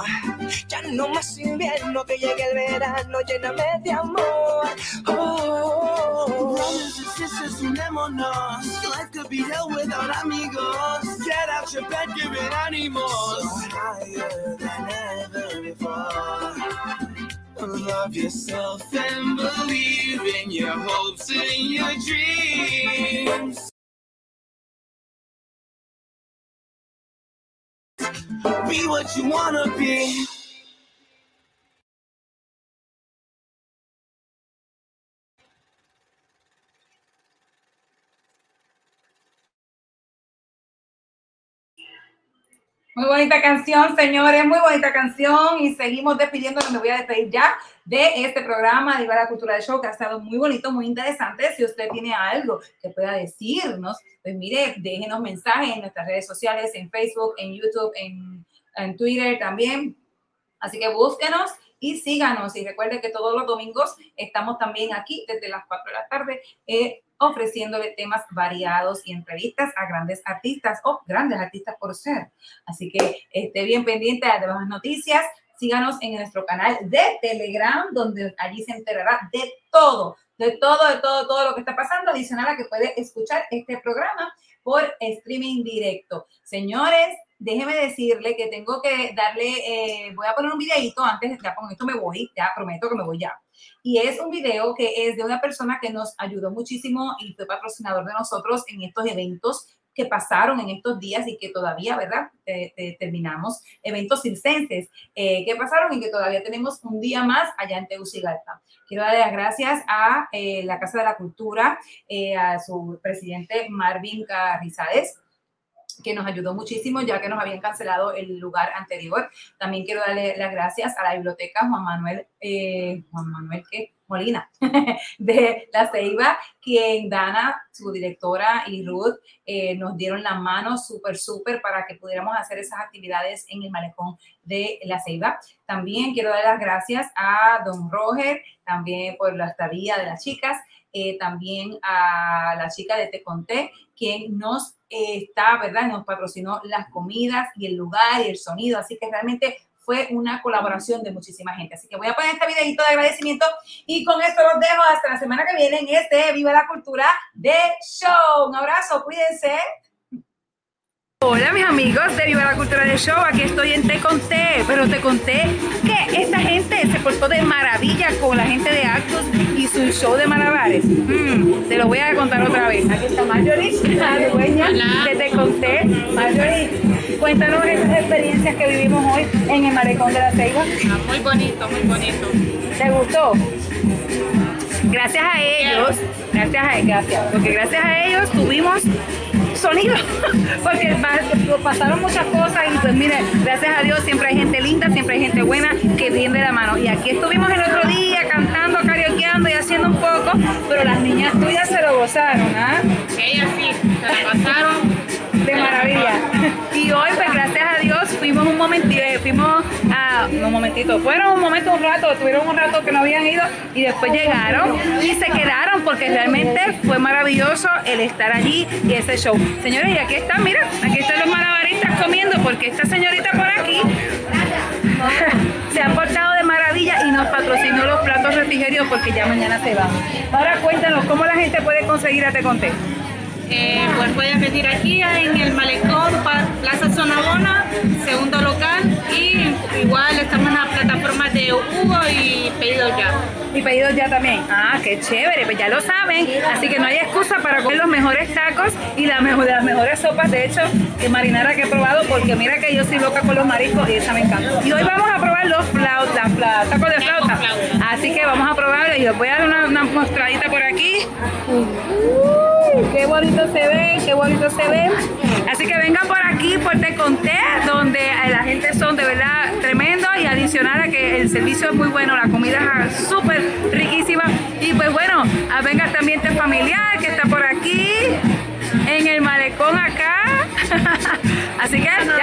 Ya no más invierno, que llegue el verano, lléname de amor. Oh, Brothers and sisters, unémonos. Life could be hell without amigos. Get out your bed, give it ánimos. So higher than ever before. Love yourself and believe in your hopes and your dreams. Be what you wanna be. Muy bonita canción, señores, muy bonita canción. Y seguimos despidiéndonos. Me voy a despedir ya de este programa de la Cultura del Show, que ha estado muy bonito, muy interesante. Si usted tiene algo que pueda decirnos, pues mire, déjenos mensajes en nuestras redes sociales, en Facebook, en YouTube, en, Twitter también. Así que búsquenos y síganos. Y recuerden que todos los domingos estamos también aquí desde las 4 de la tarde eh, ofreciéndole temas variados y entrevistas a grandes artistas o grandes artistas por ser. Así que esté bien pendiente de las noticias. Síganos en nuestro canal de Telegram, donde allí se enterará de todo, de todo, de todo, todo lo que está pasando. Adicional a que puede escuchar este programa por streaming directo. Señores, déjeme decirle que tengo que darle, eh, voy a poner un videito antes, ya con esto me voy, ya prometo que me voy ya. Y es un video que es de una persona que nos ayudó muchísimo y fue patrocinador de nosotros en estos eventos que pasaron en estos días y que todavía, ¿verdad? Eh, eh, terminamos eventos circenses eh, que pasaron y que todavía tenemos un día más allá en Tegucigalpa. Quiero darle las gracias a eh, la Casa de la Cultura, eh, a su presidente Marvin Carrizales, que nos ayudó muchísimo ya que nos habían cancelado el lugar anterior. También quiero darle las gracias a la biblioteca Juan Manuel, eh, Juan Manuel. Molina de La Ceiba, quien Dana, su directora y Ruth eh, nos dieron la mano súper, súper para que pudiéramos hacer esas actividades en el malecón de La Ceiba. También quiero dar las gracias a don Roger, también por la estadía de las chicas, eh, también a la chica de Te Conté, quien nos eh, está, ¿verdad? Nos patrocinó las comidas y el lugar y el sonido, así que realmente fue una colaboración de muchísima gente. Así que voy a poner este videito de agradecimiento y con esto los dejo hasta la semana que viene en este Viva la Cultura de Show. Un abrazo, cuídense. Hola mis amigos de Viva la Cultura del Show, aquí estoy en Te Conté, pero te conté que esta gente se portó de maravilla con la gente de Actos y su show de malabares. Mm, te lo voy a contar otra vez. Aquí está Marjorie, la dueña de Te Conté. Marjorie, cuéntanos esas experiencias que vivimos hoy en el Malecón de la Ceiba. Muy bonito, muy bonito. ¿Te gustó? Gracias a ellos, gracias a gracias, porque gracias a ellos tuvimos sonido, porque pa- pasaron muchas cosas y pues mire, gracias a Dios siempre hay gente linda, siempre hay gente buena que tiende la mano. Y aquí estuvimos el otro día cantando, karaokeando y haciendo un poco, pero las niñas tuyas se lo gozaron, ¿ah? Ellas sí, se la pasaron. De maravilla. Y hoy, pues fuimos un momentito, fuimos a un momentito, fueron un momento, un rato, tuvieron un rato que no habían ido y después llegaron y se quedaron porque realmente fue maravilloso el estar allí y ese show. Señores, y aquí están, mira, aquí están los malabaristas comiendo porque esta señorita por aquí se ha portado de maravilla y nos patrocinó los platos refrigerios porque ya mañana se van. Ahora cuéntanos cómo la gente puede conseguir a Te Conté. Eh, pues pueden venir aquí en el Malecón, Plaza Zonabona, segundo local. Y igual estamos en las plataformas de Hugo y Pedido Ya. Y pedidos ya también. Ah, qué chévere, pues ya lo saben. Así que no hay excusa para comer los mejores tacos y la mejor, de las mejores sopas, de hecho, que marinara que he probado, porque mira que yo soy loca con los mariscos y esa me encanta. Y hoy vamos a probar los flautas, fla- tacos de flauta. Así que vamos a probarlo y les voy a dar una, una mostradita por aquí. Qué bonito se ve, qué bonito se ve. Así que vengan por aquí, por Te Conté, donde la gente son de verdad tremendo y adicional a que el servicio es muy bueno, la comida es súper riquísima. Y pues bueno, ah, venga este ambiente familiar que está por aquí, en el malecón acá.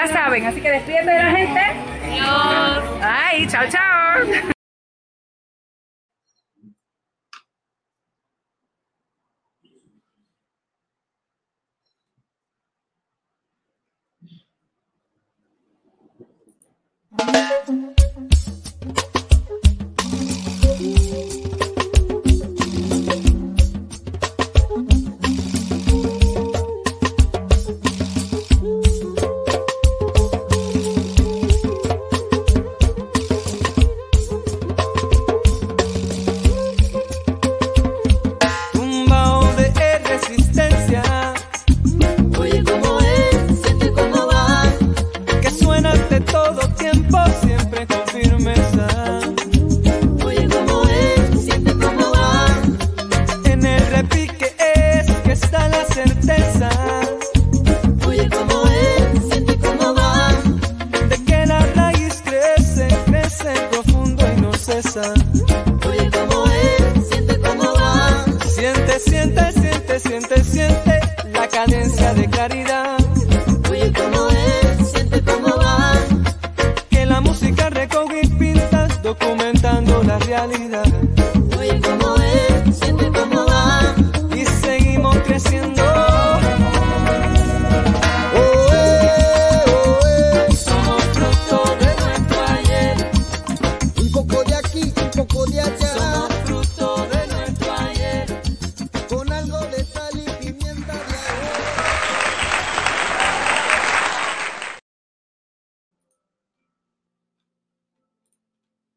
saben. Así que despídete de la gente. Adiós. Ay, chao, chao. Música siente, siente, la cadencia de claridad. Oye, cómo es, siente cómo va. Que la música recoge pintas documentando la realidad.